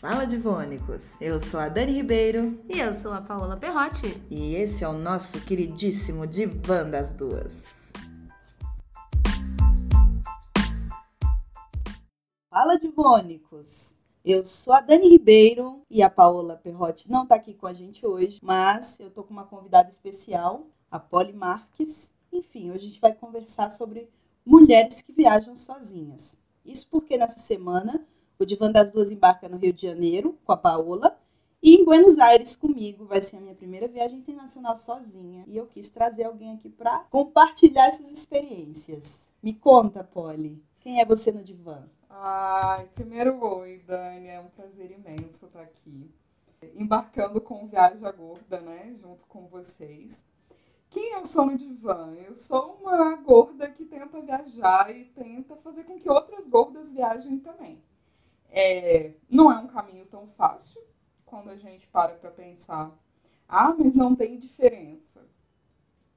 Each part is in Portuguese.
Fala Divônicos! Eu sou a Dani Ribeiro. E eu sou a Paola Perrotti. E esse é o nosso queridíssimo Divã das Duas. Fala Divônicos! Eu sou a Dani Ribeiro e a Paola Perrotti não está aqui com a gente hoje, mas eu estou com uma convidada especial, a Polly Marques. Enfim, hoje a gente vai conversar sobre mulheres que viajam sozinhas. Isso porque nessa semana o Divã das Duas embarca no Rio de Janeiro com a Paola e em Buenos Aires comigo. Vai ser a minha primeira viagem internacional sozinha e eu quis trazer alguém aqui para compartilhar essas experiências. Me conta, Polly, quem é você no divã? Ai, primeiro oi, Dani. É um prazer imenso estar aqui. Embarcando com Viagem à Gorda, né? Junto com vocês. Quem eu sou no divã? Eu sou uma gorda que tenta viajar e tenta fazer com que outras gordas viajem também. É, não é um caminho tão fácil quando a gente para para pensar. Ah, mas não tem diferença.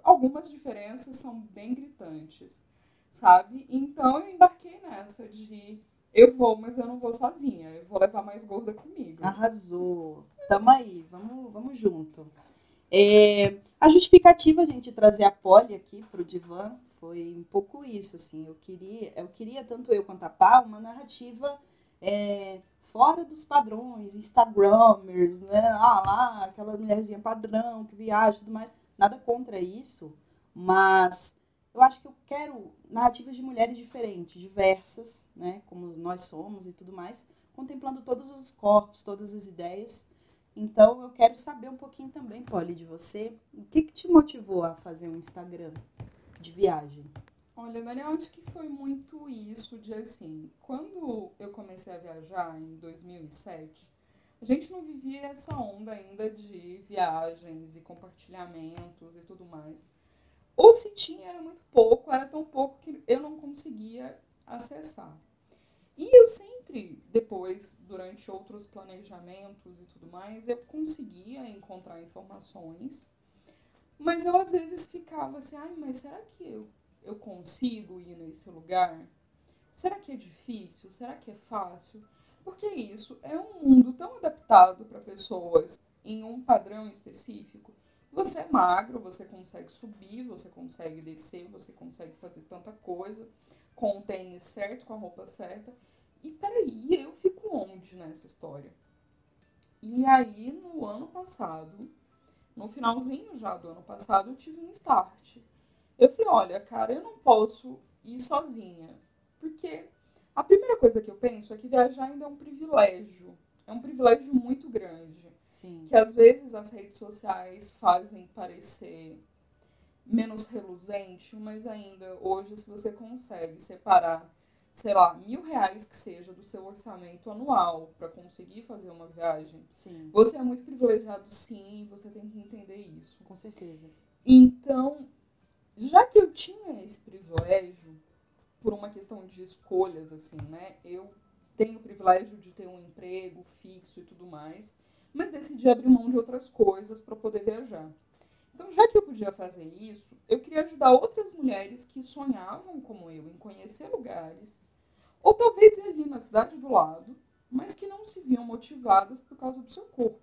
Algumas diferenças são bem gritantes, sabe? Então eu embarquei nessa de eu vou, mas eu não vou sozinha. Eu vou levar mais gorda comigo. Arrasou. Tamo aí, vamos, vamos junto. É, a justificativa, gente, de trazer a Polly aqui para o divã foi um pouco isso, assim. Eu queria, eu queria tanto eu quanto a Pá uma narrativa é, fora dos padrões, Instagramers, né? Ah, lá, aquela mulherzinha padrão que viaja e tudo mais. Nada contra isso, mas eu acho que eu quero narrativas de mulheres diferentes, diversas, né? Como nós somos e tudo mais, contemplando todos os corpos, todas as ideias então eu quero saber um pouquinho também, Polly, de você. O que, que te motivou a fazer um Instagram de viagem? Olha, Daniel, acho que foi muito isso de assim, quando eu comecei a viajar em 2007, a gente não vivia essa onda ainda de viagens e compartilhamentos e tudo mais. Ou se tinha, era muito pouco, era tão pouco que eu não conseguia acessar. E eu sempre, depois, durante outros planejamentos e tudo mais, eu conseguia encontrar informações, mas eu às vezes ficava assim, ai, mas será que eu, eu consigo ir nesse lugar? Será que é difícil? Será que é fácil? Porque isso é um mundo tão adaptado para pessoas em um padrão específico. Você é magro, você consegue subir, você consegue descer, você consegue fazer tanta coisa com o tênis certo, com a roupa certa. E peraí, eu fico onde nessa história? E aí, no ano passado, no finalzinho já do ano passado, eu tive um start. Eu falei, olha, cara, eu não posso ir sozinha. Porque a primeira coisa que eu penso é que viajar ainda é um privilégio. É um privilégio muito grande. Sim. Que às vezes as redes sociais fazem parecer menos reluzente, mas ainda hoje, se você consegue separar, sei lá, mil reais que seja do seu orçamento anual para conseguir fazer uma viagem, sim. você é muito privilegiado sim, você tem que entender isso. Com certeza. Então, já que eu tinha esse privilégio, por uma questão de escolhas, assim, né? Eu tenho o privilégio de ter um emprego fixo e tudo mais, mas decidi abrir mão de outras coisas para poder viajar. Então, já que eu podia fazer isso, eu queria ajudar outras mulheres que sonhavam como eu em conhecer lugares, ou talvez ir ali na cidade do lado, mas que não se viam motivadas por causa do seu corpo.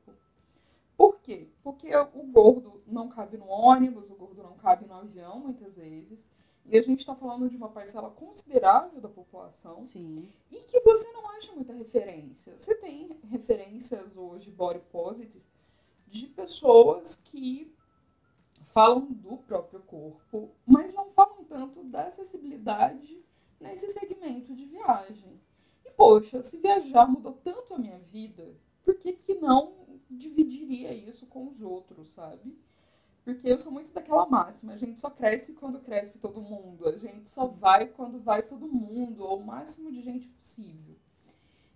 Por quê? Porque o gordo não cabe no ônibus, o gordo não cabe no avião, muitas vezes. E a gente está falando de uma parcela considerável da população. Sim. E que você não acha muita referência. Você tem referências hoje body positive de pessoas que falam do próprio corpo, mas não falam tanto da acessibilidade nesse segmento de viagem. E poxa, se viajar mudou tanto a minha vida, por que, que não dividiria isso com os outros, sabe? Porque eu sou muito daquela máxima, a gente só cresce quando cresce todo mundo, a gente só vai quando vai todo mundo, ou o máximo de gente possível.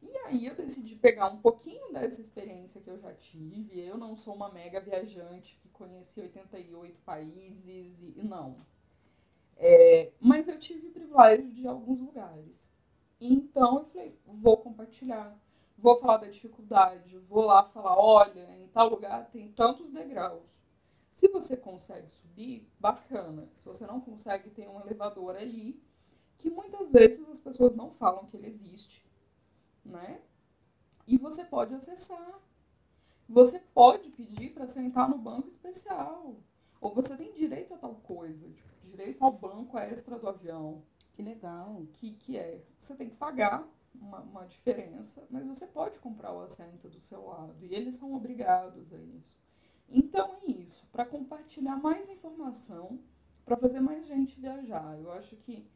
E aí eu decidi pegar um pouquinho dessa experiência que eu já tive. Eu não sou uma mega viajante que conheci 88 países e não. É, mas eu tive privilégio de alguns lugares. Então eu falei, vou compartilhar, vou falar da dificuldade, vou lá falar, olha, em tal lugar tem tantos degraus. Se você consegue subir, bacana. Se você não consegue, tem um elevador ali, que muitas vezes as pessoas não falam que ele existe né? E você pode acessar. Você pode pedir para sentar no banco especial. Ou você tem direito a tal coisa, tipo, direito ao banco extra do avião. Que legal. Que, que é, você tem que pagar uma, uma diferença, mas você pode comprar o assento do seu lado. E eles são obrigados a isso. Então é isso, para compartilhar mais informação, para fazer mais gente viajar. Eu acho que,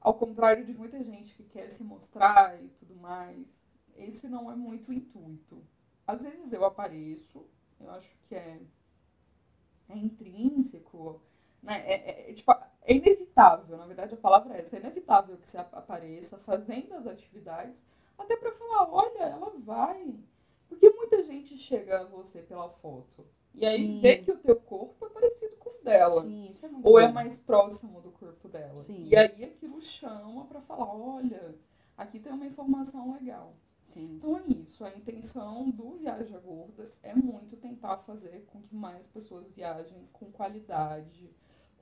ao contrário de muita gente que quer se mostrar e tudo mais, esse não é muito o intuito. Às vezes eu apareço, eu acho que é, é intrínseco, né? É, é, é, tipo, é inevitável, na verdade a palavra é essa, é inevitável que você apareça fazendo as atividades, até para falar, olha, ela vai. Porque muita gente chega a você pela foto. E aí Sim. vê que o teu corpo é parecido com o dela. Sim, isso é muito ou é bom. é mais próximo do corpo dela. Sim. E aí aquilo chama para falar, olha, aqui tem uma informação legal. Sim. Então é isso. A intenção do Viaja Gorda é muito tentar fazer com que mais pessoas viajem com qualidade,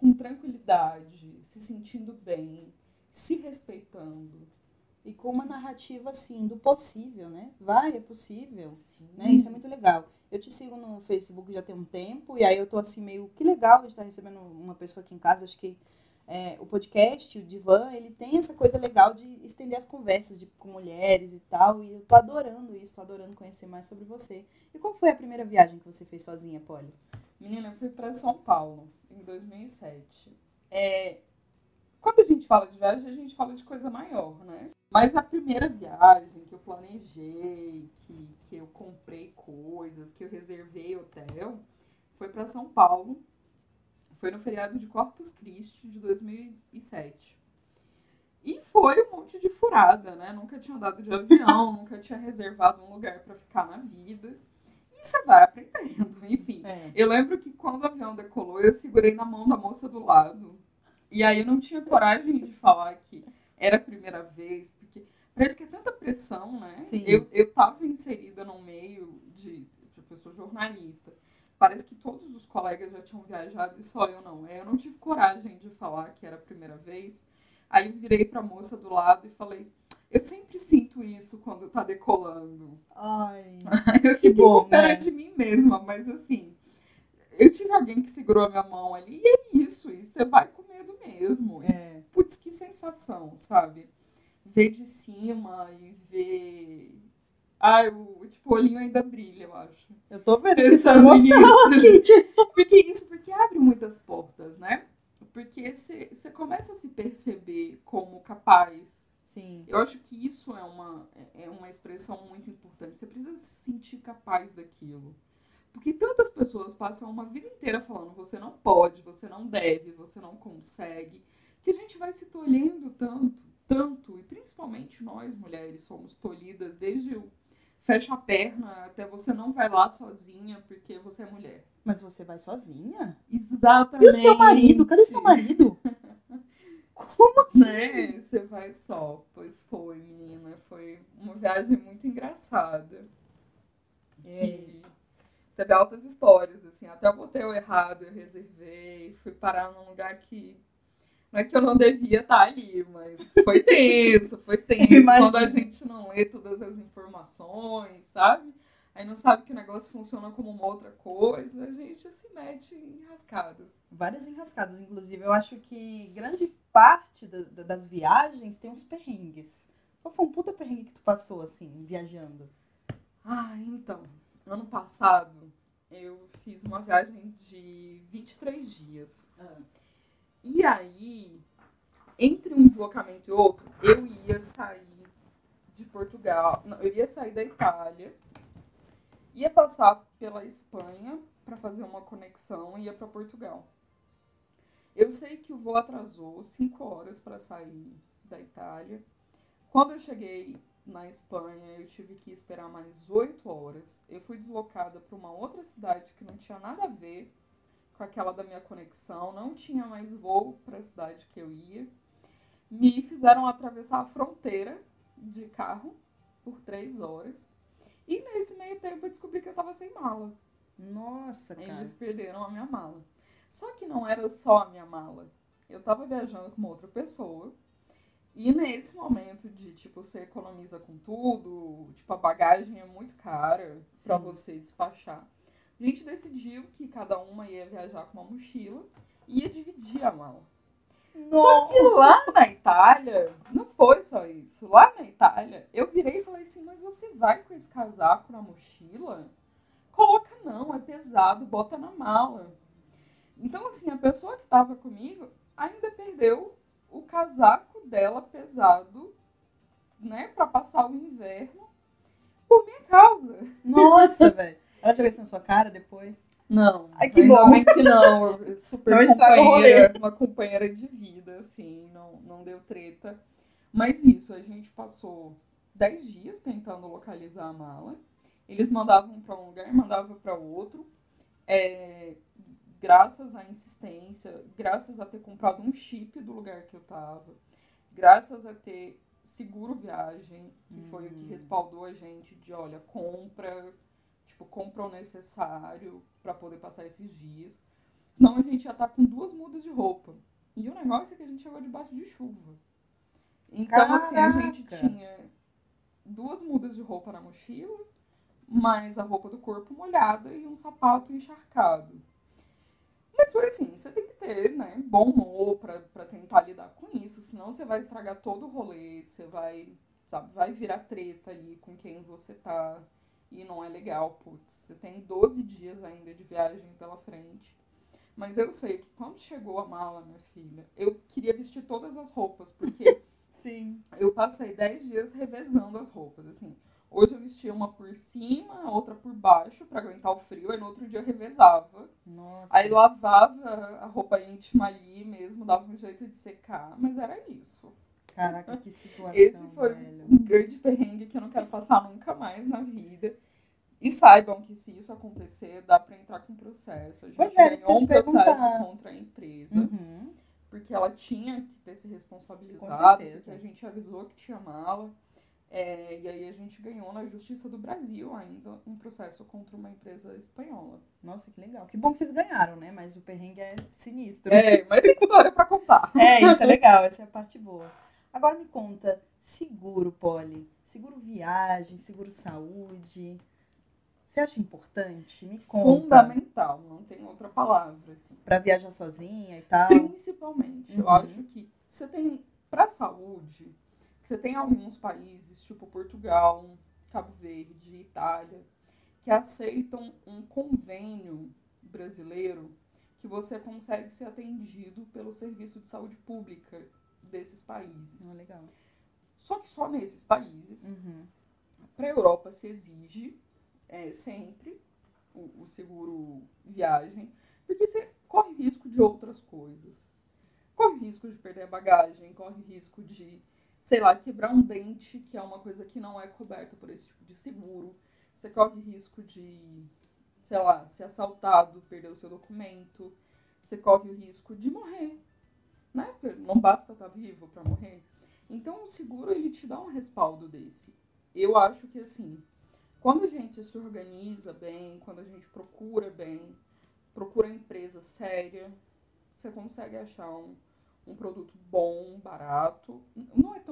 com tranquilidade, se sentindo bem, se respeitando. E com uma narrativa assim do possível, né? Vai, é possível. Né? Isso é muito legal. Eu te sigo no Facebook já tem um tempo, e aí eu tô assim meio que legal de estar recebendo uma pessoa aqui em casa. Acho que é, o podcast, o Divan, ele tem essa coisa legal de estender as conversas de, com mulheres e tal. E eu tô adorando isso, tô adorando conhecer mais sobre você. E qual foi a primeira viagem que você fez sozinha, Polly? Menina, eu fui para São Paulo em 2007. É, quando a gente fala de viagem, a gente fala de coisa maior, né? Mas a primeira viagem que eu planejei, que, que eu comprei coisas, que eu reservei hotel, foi para São Paulo. Foi no feriado de Corpus Christi de 2007. E foi um monte de furada, né? Nunca tinha andado de avião, nunca tinha reservado um lugar para ficar na vida. Você vai aprendendo, enfim. É. Eu lembro que quando o avião decolou, eu segurei na mão da moça do lado. E aí eu não tinha coragem de falar que era a primeira vez, porque parece que é tanta pressão, né? Sim. Eu, eu tava inserida no meio de, de pessoa jornalista. Parece que todos os colegas já tinham viajado e só eu não. Eu não tive coragem de falar que era a primeira vez. Aí eu virei pra moça do lado e falei, eu sempre sinto isso quando tá decolando. Ai, eu que fiquei bom, com pena né? de mim mesma, mas assim, eu tive alguém que segurou a minha mão ali e é isso, e você vai com medo mesmo. É. Putz, que sensação, sabe? Ver de cima e ver. Ai, o tipo, o olhinho ainda brilha, eu acho. Eu tô vendo essa Pensando emoção nisso. aqui. tipo. Porque isso, porque abre muitas portas, né? Porque você começa a se perceber como capaz. Sim. Eu acho que isso é uma, é uma expressão muito importante. Você precisa se sentir capaz daquilo. Porque tantas pessoas passam uma vida inteira falando você não pode, você não deve, você não consegue, que a gente vai se tolhendo tanto, tanto, e principalmente nós mulheres somos tolhidas desde o fecha a perna até você não vai lá sozinha porque você é mulher. Mas você vai sozinha? Exatamente. E o seu marido? Cadê o seu marido? Como assim? Né? Você vai só. Pois foi, menina. Foi uma viagem muito engraçada. É. Que teve altas histórias, assim. Até o hotel errado eu reservei. Fui parar num lugar que. Não é que eu não devia estar ali, mas foi tenso, foi tenso. Imagino. Quando a gente não lê todas as informações, sabe? Aí não sabe que o negócio funciona como uma outra coisa, a gente se mete em rascadas. Várias enrascadas, inclusive. Eu acho que grande parte da- da- das viagens tem uns perrengues. Qual foi um puta perrengue que tu passou, assim, viajando? Ah, então, ano passado eu fiz uma viagem de 23 dias. E aí, entre um deslocamento e outro, eu ia sair de Portugal, não, eu ia sair da Itália, ia passar pela Espanha para fazer uma conexão e ia para Portugal. Eu sei que o voo atrasou 5 horas para sair da Itália. Quando eu cheguei na Espanha, eu tive que esperar mais 8 horas. Eu fui deslocada para uma outra cidade que não tinha nada a ver com aquela da minha conexão, não tinha mais voo para a cidade que eu ia. Me fizeram atravessar a fronteira de carro por 3 horas. E nesse meio tempo eu descobri que eu estava sem mala. Nossa, cara. Eles perderam a minha mala. Só que não era só a minha mala. Eu tava viajando com uma outra pessoa E nesse momento de, tipo, você economiza com tudo, tipo, a bagagem é muito cara para você despachar. A gente decidiu que cada uma ia viajar com uma mochila e ia dividir a mala. Só que lá na Itália, não foi só isso. Lá na Itália, eu virei e falei assim, mas você vai com esse casaco na mochila? Coloca não, é pesado, bota na mala. Então, assim, a pessoa que estava comigo ainda perdeu o casaco dela pesado, né, para passar o inverno por minha causa. Nossa, velho. Ela jogou isso na sua cara depois? Não. Ai, que ainda bom. bem que não. Super Não companheira, uma companheira de vida, assim, não, não deu treta. Mas isso, a gente passou 10 dias tentando localizar a mala. Eles mandavam para um lugar, mandavam para outro. É, graças à insistência, graças a ter comprado um chip do lugar que eu tava, graças a ter seguro viagem, que foi o que Hum. respaldou a gente de, olha, compra, tipo, compra o necessário para poder passar esses dias. Senão a gente já tá com duas mudas de roupa. E o negócio é que a gente chegou debaixo de chuva. Então, assim, a gente Caraca! tinha duas mudas de roupa na mochila, mais a roupa do corpo molhada e um sapato encharcado. Mas foi assim, você tem que ter, né, bom humor pra, pra tentar lidar com isso, senão você vai estragar todo o rolê, você vai, sabe, vai virar treta ali com quem você tá e não é legal, putz. Você tem 12 dias ainda de viagem pela frente. Mas eu sei que quando chegou a mala, minha filha, eu queria vestir todas as roupas, porque Sim. eu passei 10 dias revezando as roupas, assim. Hoje eu vestia uma por cima, outra por baixo, pra aguentar o frio, aí no outro dia eu revezava. Nossa. Aí lavava a roupa íntima ali mesmo, dava um jeito de secar, mas era isso. Caraca, que situação, Esse foi velho. um grande perrengue que eu não quero passar nunca mais na vida. E saibam que se isso acontecer, dá pra entrar com processo. A gente Pois é, ganhou um processo perguntar. contra a empresa Uhum. porque ela tinha que ter se responsabilizado, Com certeza. porque a gente avisou que tinha mala. É, e aí a gente ganhou na Justiça do Brasil ainda um processo contra uma empresa espanhola. Nossa, que legal. Que bom que vocês ganharam, né? Mas o perrengue é sinistro. É, mas tem história pra contar. É, isso é legal, essa é a parte boa. Agora me conta, seguro, Polly. Seguro viagem, seguro saúde. Você acha importante? Me conta. Fundamental, não tem outra palavra. Assim. Pra viajar sozinha e tal. Principalmente, eu Uhum. acho que você tem, pra saúde, você tem alguns países, tipo Portugal, Cabo Verde, Itália, que aceitam um convênio brasileiro que você consegue ser atendido pelo serviço de saúde pública desses países. Ah, legal. Só que só nesses países, Uhum. para a Europa se exige é, sempre o, o seguro viagem, porque você corre risco de outras coisas. Corre risco de perder a bagagem, corre risco de, sei lá, quebrar um dente, que é uma coisa que não é coberta por esse tipo de seguro. Você corre risco de, sei lá, ser assaltado, perder o seu documento. Você corre o risco de morrer, né? Não basta estar vivo para morrer. Então o seguro ele te dá um respaldo desse. Eu acho que assim, quando a gente se organiza bem, quando a gente procura bem, procura empresa séria, você consegue achar um, um produto bom, barato.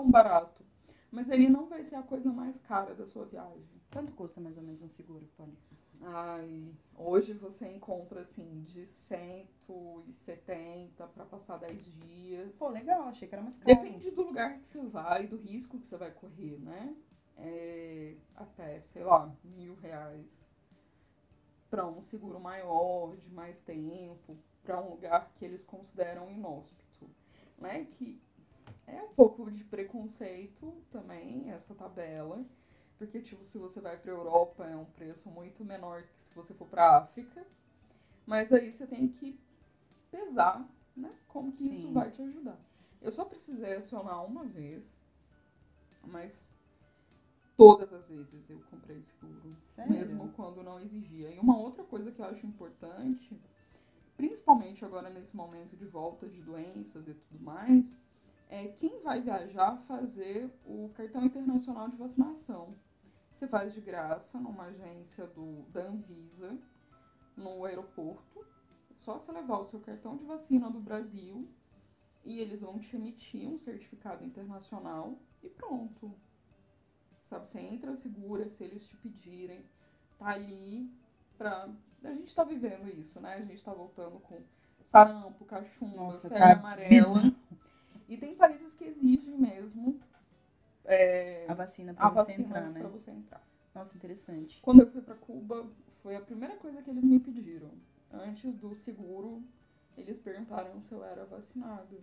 Tão barato, mas ele não vai ser a coisa mais cara da sua viagem. Quanto custa mais ou menos um seguro, Polly? Ai, hoje você encontra assim de 170 para passar 10 dias. Pô, legal, achei que era mais caro. Depende do lugar que você vai, do risco que você vai correr, né? É, até, sei lá, mil reais para um seguro maior, de mais tempo, para um lugar que eles consideram inóspito, né? Que é um pouco de preconceito também, essa tabela, porque, tipo, se você vai para Europa é um preço muito menor que se você for para África, mas aí você tem que pesar, né? Como que isso Sim. vai te ajudar. Eu só precisei acionar uma vez, mas todas as vezes eu comprei seguro, Sério? mesmo quando não exigia. E uma outra coisa que eu acho importante, principalmente agora nesse momento de volta de doenças e tudo mais, é quem vai viajar fazer o cartão internacional de vacinação. Você faz de graça numa agência do, da Anvisa, no aeroporto. É só você levar o seu cartão de vacina do Brasil e eles vão te emitir um certificado internacional e pronto. Sabe, você entra segura se eles te pedirem. Tá ali pra. A gente tá vivendo isso, né? A gente tá voltando com sarampo, cachumba, Nossa, febre tá amarela. bizarro. E tem países que exigem mesmo é, A vacina pra a você vacina entrar, né? pra você entrar. Nossa, interessante. Quando eu fui pra Cuba, foi a primeira coisa que eles me pediram. Antes do seguro, eles perguntaram se eu era vacinado.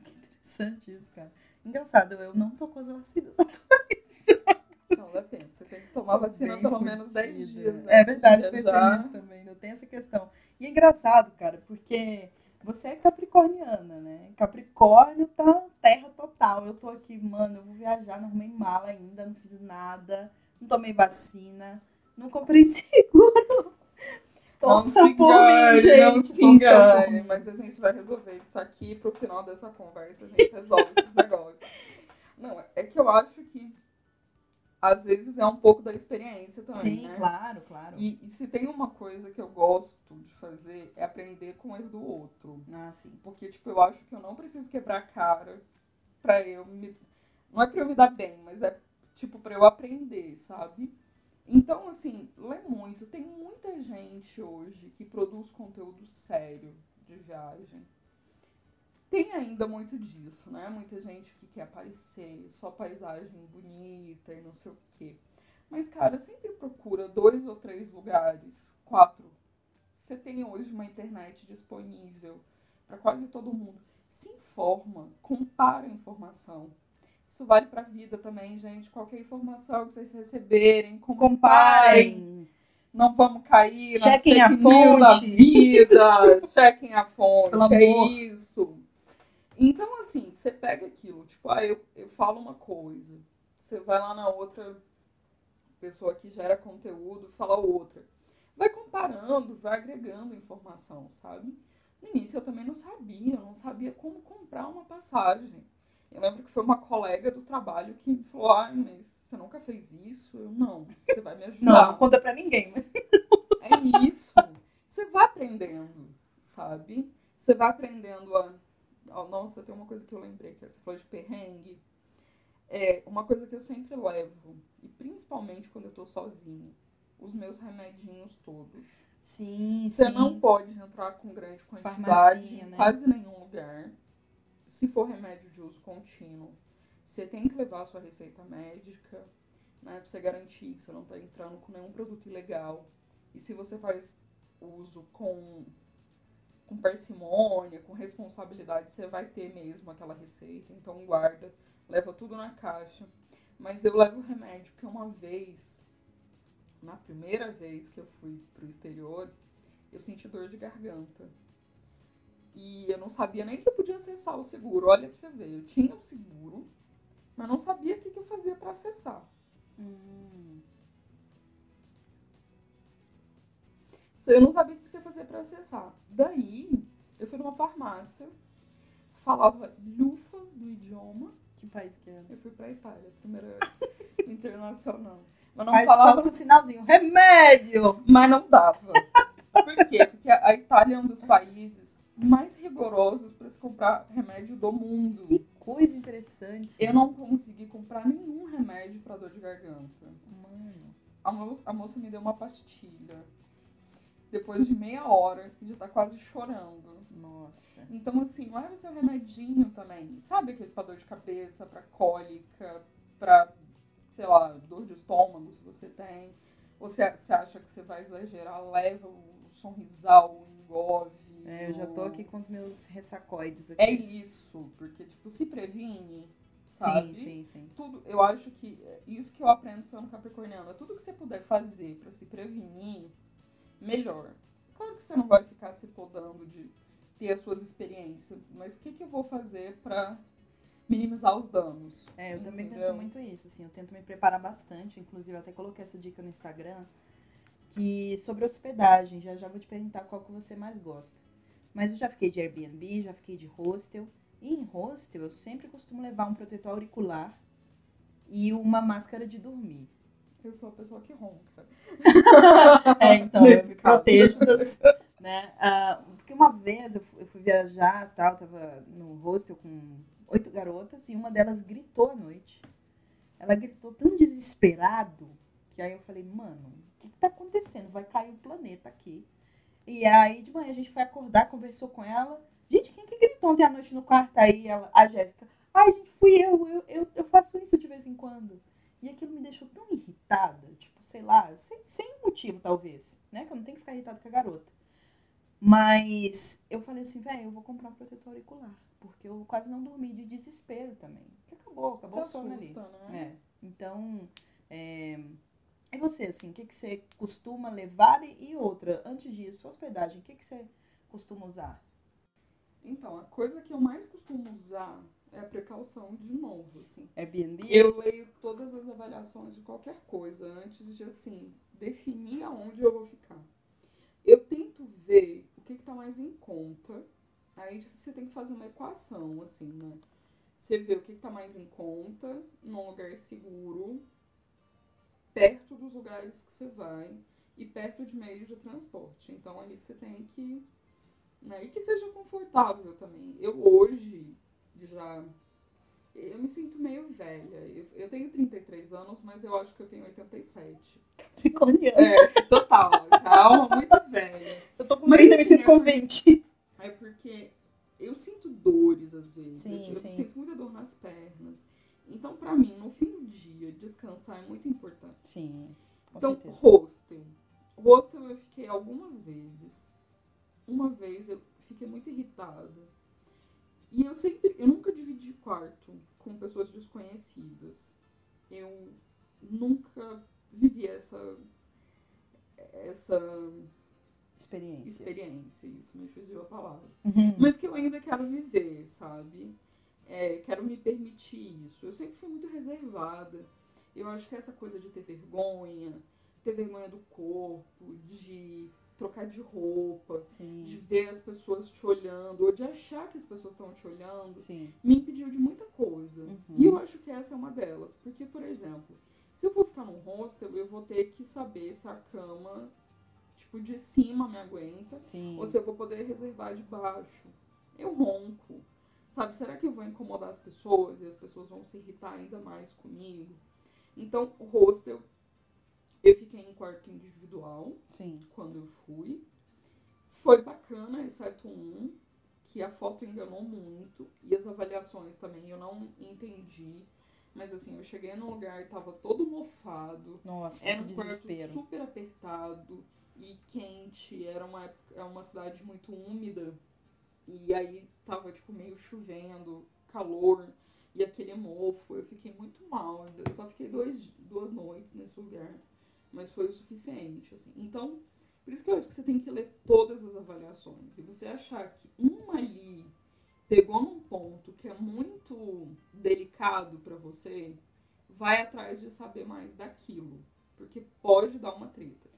Interessante isso, cara. Engraçado, eu não tô com as vacinas. Não dá tempo. Você tem que tomar vacina Bem pelo menos 10 curtida. dias. É verdade, de pensei nisso também. Não tem essa questão. E é engraçado, cara, porque você é capricorniana, né? Capricórnio tá terra total. Eu tô aqui, mano, eu vou viajar, não arrumei mala ainda, não fiz nada, não tomei vacina, não comprei seguro. Torça por mim, gente. não se engane. Mas a gente vai resolver isso aqui pro final dessa conversa. A gente resolve esses negócios. Não, é que eu acho que às vezes é um pouco da experiência também, Sim, né? claro, claro. E, e se tem uma coisa que eu gosto de fazer é aprender com o erro do outro. Ah, sim. Porque, tipo, eu acho que eu não preciso quebrar a cara pra eu me. Não é pra eu me dar bem, mas é, tipo, pra eu aprender, sabe? Então, assim, lê muito. Tem muita gente hoje que produz conteúdo sério de viagem. Tem ainda muito disso, né? Muita gente que quer aparecer, só paisagem bonita e não sei o quê. Mas, cara, sempre procura dois ou três lugares, quatro. Você tem hoje uma internet disponível para quase todo mundo. Se informa, compara a informação. Isso vale para a vida também, gente. Qualquer informação que vocês receberem, comparem. Comparem. Não vamos cair nas Chequem a fake news da fonte. vida. Chequem a fonte. Pelo é amor. isso. Então, assim, você pega aquilo. Tipo, ah, eu, eu falo uma coisa. Você vai lá na outra pessoa que gera conteúdo, fala outra. Vai comparando, vai agregando informação, sabe? No início eu também não sabia, eu não sabia como comprar uma passagem. Eu lembro que foi uma colega do trabalho que me falou, ai, mas você nunca fez isso? Eu, não, você vai me ajudar. Não, não conta pra ninguém, mas É isso. Você vai aprendendo, sabe? Você vai aprendendo a. Oh, nossa, tem uma coisa que eu lembrei, que você falou de perrengue. É uma coisa que eu sempre levo, e principalmente quando eu tô sozinha, os meus remedinhos todos. sim, Você sim. não pode entrar com grande quantidade Farmacinha, em né? quase nenhum lugar. Se for remédio de uso contínuo, você tem que levar a sua receita médica, né? Pra você garantir que você não tá entrando com nenhum produto ilegal. E se você faz uso com, com parcimônia, com responsabilidade, você vai ter mesmo aquela receita. Então guarda, leva tudo na caixa. Mas eu levo remédio, porque uma vez, na primeira vez que eu fui pro exterior, eu senti dor de garganta. E eu não sabia nem que eu podia acessar o seguro. Olha pra você ver, eu tinha o seguro, mas não sabia o que, que eu fazia pra acessar. Hum, Eu não sabia o que você fazia pra acessar. Daí, eu fui numa farmácia, falava lufas do idioma. que país que é? Eu fui pra Itália, primeira internacional. Mas não Faz falava só com o sinalzinho. Remédio! Mas não dava. Por quê? Porque a Itália é um dos países mais rigorosos para se comprar remédio do mundo. Que coisa interessante. Eu não consegui comprar nenhum remédio para dor de garganta. Mano. A a moça me deu uma pastilha. Depois de meia hora, que já tá quase chorando. Nossa. Então, assim, leva seu remedinho também. Sabe aquele pra dor de cabeça, pra cólica, pra, sei lá, dor de estômago, se você tem. Ou você, você acha que você vai exagerar, leva o sorrisal, o engove. É, eu já tô aqui com os meus ressacoides aqui. É isso, porque, tipo, se previne, sabe? Sim, sim, sim. Tudo, eu acho que é isso que eu aprendo sendo capricorniana. Tudo que você puder fazer pra se prevenir, melhor. Claro que você não vai ficar se podando de ter as suas experiências, mas o que, que eu vou fazer pra minimizar os danos? É, eu também penso Entendeu? muito isso, assim, eu tento me preparar bastante, inclusive eu até coloquei essa dica no Instagram, que sobre hospedagem, já já vou te perguntar qual que você mais gosta. Mas eu já fiquei de Airbnb, já fiquei de hostel, e em hostel eu sempre costumo levar um protetor auricular e uma máscara de dormir. Eu sou a pessoa que ronca. É, então, protejo das, né, ah, porque uma vez eu fui, eu fui viajar, tal, tava no hostel com oito garotas e uma delas gritou à noite. Ela gritou tão desesperado que aí eu falei, mano, o que, que tá acontecendo? Vai cair o planeta aqui. E aí de manhã a gente foi acordar, conversou com ela. Gente, quem que gritou ontem à noite no quarto aí? Ela, a Jéssica. Ai, gente, fui eu, eu, eu, eu faço isso de vez em quando. E aquilo me deixou tão irritada, tipo, sei lá, sem, sem motivo, talvez, né? Que eu não tenho que ficar irritada com a garota. Mas eu falei assim, velho, eu vou comprar um protetor auricular. Porque eu quase não dormi de desespero também. Porque acabou, acabou Você o sono assusta, ali. né? É. Então, é... e você, assim, o que, que você costuma levar? E outra, antes disso, hospedagem, o que, que você costuma usar? Então, a coisa que eu mais costumo usar é a precaução de novo, assim. Airbnb? Eu leio todas as avaliações de qualquer coisa antes de, assim, definir aonde eu vou ficar. Eu tento ver o que está mais em conta. Aí você tem que fazer uma equação, assim, né? Você vê o que está mais em conta, num lugar seguro, perto dos lugares que você vai e perto de meios de transporte. Então ali você tem que. Né? E que seja confortável também. Eu hoje já. Eu me sinto meio velha. Eu, eu tenho 33 anos, mas eu acho que eu tenho 87. Capricorniano. É, total. Já é uma muito velha. Eu tô com Mas 30 e me sinto com 20. É porque eu sinto dores às vezes. Sim, eu, eu sim. sinto muita dor nas pernas. Então, pra mim, no fim do dia, descansar é muito importante. Sim, com então, certeza. hostel. Hostel eu fiquei algumas vezes. Uma vez eu fiquei muito irritada. E eu sempre, eu nunca dividi quarto com pessoas desconhecidas. Eu nunca vivi essa essa Experiência. experiência, isso me fugiu a palavra. Uhum. Mas que eu ainda quero viver, sabe? É, quero me permitir isso. Eu sempre fui muito reservada. Eu acho que essa coisa de ter vergonha, ter vergonha do corpo, de trocar de roupa, de Sim, ver as pessoas te olhando, ou de achar que as pessoas estão te olhando, sim. me impediu de muita coisa. Uhum. E eu acho que essa é uma delas. Porque, por exemplo, se eu for ficar num hostel, eu vou ter que saber se a cama, tipo, de cima me aguenta, Sim. ou se eu vou poder reservar de baixo. Eu ronco. Sabe, será que eu vou incomodar as pessoas e as pessoas vão se irritar ainda mais comigo? Então, o hostel, eu fiquei em quarto individual Sim. quando eu fui. Foi bacana, exceto um, que a foto enganou muito. E as avaliações também eu não entendi. Mas assim, eu cheguei num lugar e tava todo mofado. Nossa, Era um quarto desespero. super apertado e quente. Era uma, época- é uma cidade muito úmida. E aí tava tipo meio chovendo, calor e aquele mofo. Eu fiquei muito mal. Eu só fiquei dois, duas noites nesse lugar. Mas foi o suficiente, assim. Então, por isso que eu acho que você tem que ler todas as avaliações. E você achar que uma ali pegou num ponto que é muito delicado pra você, vai atrás de saber mais daquilo. Porque pode dar uma treta.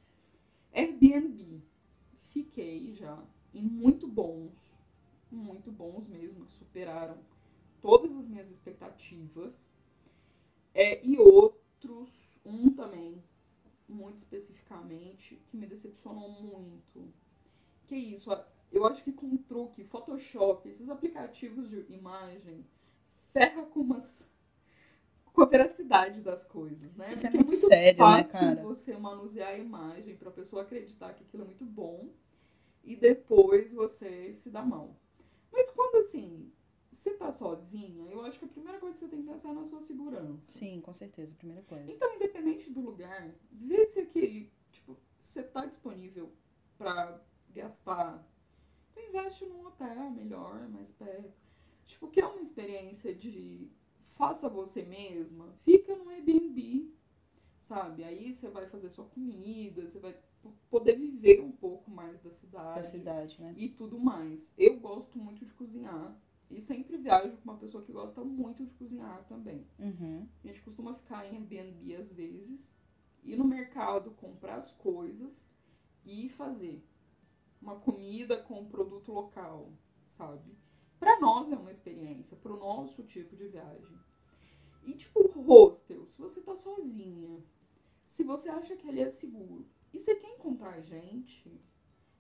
Airbnb. Fiquei já em muito bons, muito bons mesmo, que superaram todas as minhas expectativas. É, e outros, um também, muito especificamente, que me decepcionou muito. Que isso, a- eu acho que com truque, Photoshop, esses aplicativos de imagem, ferra com umas com a veracidade das coisas, né? Isso é Porque muito sério, né, fácil cara? você manusear a imagem pra pessoa acreditar que aquilo é muito bom e depois você se dá mal. Mas quando assim, você tá sozinha, eu acho que a primeira coisa que você tem que pensar é na sua segurança. Sim, com certeza, primeira coisa. Então, independente do lugar, vê se aquele, tipo, você tá disponível pra gastar. Então, investe num hotel melhor, mais perto. Tipo, quer uma experiência de faça você mesma, fica no Airbnb, sabe? Aí você vai fazer sua comida, você vai poder viver um pouco mais da cidade Da cidade, né? e tudo mais. Eu gosto muito de cozinhar e sempre viajo com uma pessoa que gosta muito de cozinhar também. Uhum. A gente costuma ficar em Airbnb às vezes, ir no mercado, comprar as coisas e fazer uma comida com um produto local, sabe? Pra nós é uma experiência, pro nosso tipo de viagem. E tipo, hostel, se você tá sozinha, se você acha que ele é seguro e você quer encontrar gente,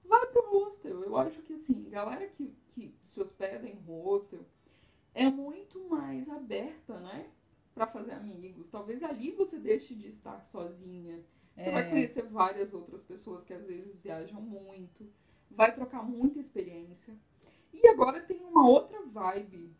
vai pro hostel. Eu acho que assim, galera que, que se hospeda em hostel é muito mais aberta, né? Pra fazer amigos. Talvez ali você deixe de estar sozinha. Você É. vai conhecer várias outras pessoas que às vezes viajam muito. Vai trocar muita experiência. E agora tem uma outra vibe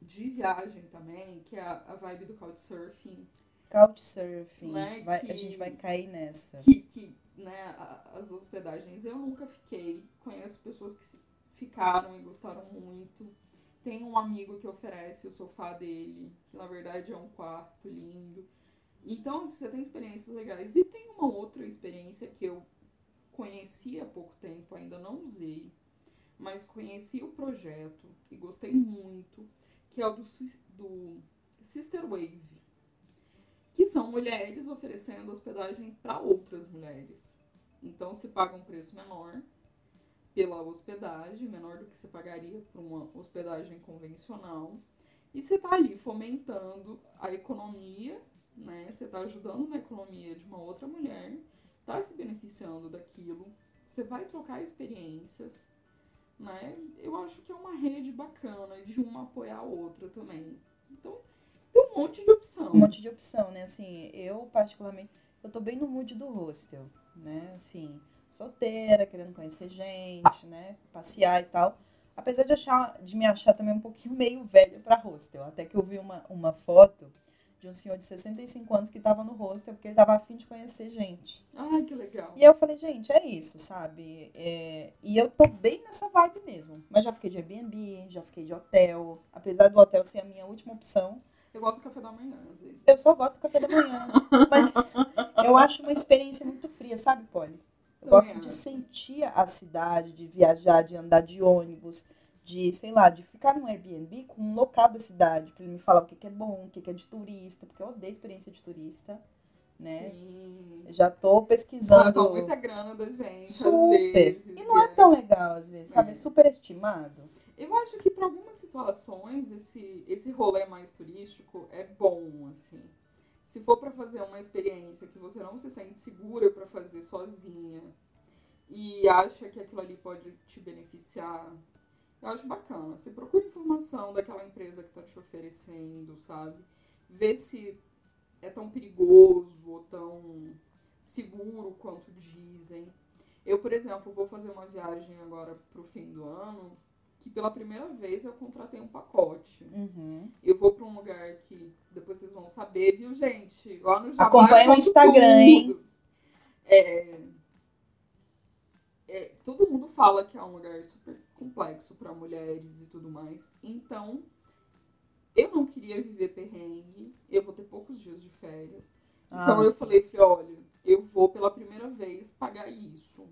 de viagem também, que é a, a vibe do couchsurfing. Couchsurfing. Né, Vai- que- A gente vai cair nessa. que, que né, as hospedagens eu nunca fiquei. Conheço pessoas que ficaram e gostaram muito. Tem um amigo que oferece o sofá dele, que na verdade é um quarto lindo. Então, você tem experiências legais. E tem uma outra experiência que eu conheci há pouco tempo, ainda não usei, mas conheci o projeto e gostei muito, que é o do, do Sister Wave que são mulheres oferecendo hospedagem para outras mulheres. Então se paga um preço menor pela hospedagem, menor do que você pagaria por uma hospedagem convencional. E você está ali fomentando a economia, né? Você está ajudando na economia de uma outra mulher, está se beneficiando daquilo. Você vai trocar experiências, né? Eu acho que é uma rede bacana de uma apoiar a outra também. Então um monte de opção. Um monte de opção, né? Assim, eu particularmente, eu tô bem no mood do hostel, né? Assim, solteira, querendo conhecer gente, né? Passear e tal. Apesar de achar, de me achar também um pouquinho meio velha pra hostel. Até que eu vi uma, uma foto de um senhor de 65 anos que tava no hostel porque ele tava afim de conhecer gente. Ai, que legal. E aí eu falei, gente, é isso, sabe? É, e eu tô bem nessa vibe mesmo. Mas já fiquei de Airbnb, já fiquei de hotel. Apesar do hotel ser a minha última opção, Eu gosto do café da manhã, às vezes. eu só gosto do café da manhã. Mas eu acho uma experiência muito fria, sabe, Polly? Eu gosto de sentir a cidade, de viajar, de andar de ônibus, de, sei lá, de ficar num Airbnb com um local da cidade, pra ele me falar o que, que é bom, o que, que é de turista, porque eu odeio experiência de turista, né? Sim. Já tô pesquisando. Leva muita grana da gente, Super. vezes. E não é tão legal, às vezes, sabe? É. Superestimado. Eu acho que para algumas situações esse, esse rolê mais turístico é bom, assim. Se for para fazer uma experiência que você não se sente segura para fazer sozinha e acha que aquilo ali pode te beneficiar, eu acho bacana. Você procura informação daquela empresa que está te oferecendo, sabe? Vê se é tão perigoso ou tão seguro quanto dizem. Eu, por exemplo, vou fazer uma viagem agora pro fim do ano que pela primeira vez eu contratei um pacote. Uhum. Eu vou para um lugar que depois vocês vão saber, viu, gente? Lá no Jabá Acompanha eu o Instagram, hein? É, é, todo mundo fala que é um lugar super complexo para mulheres e tudo mais. Então, eu não queria viver perrengue. Eu vou ter poucos dias de férias. Então Ah, eu falei, falei, olha, eu vou pela primeira vez pagar isso,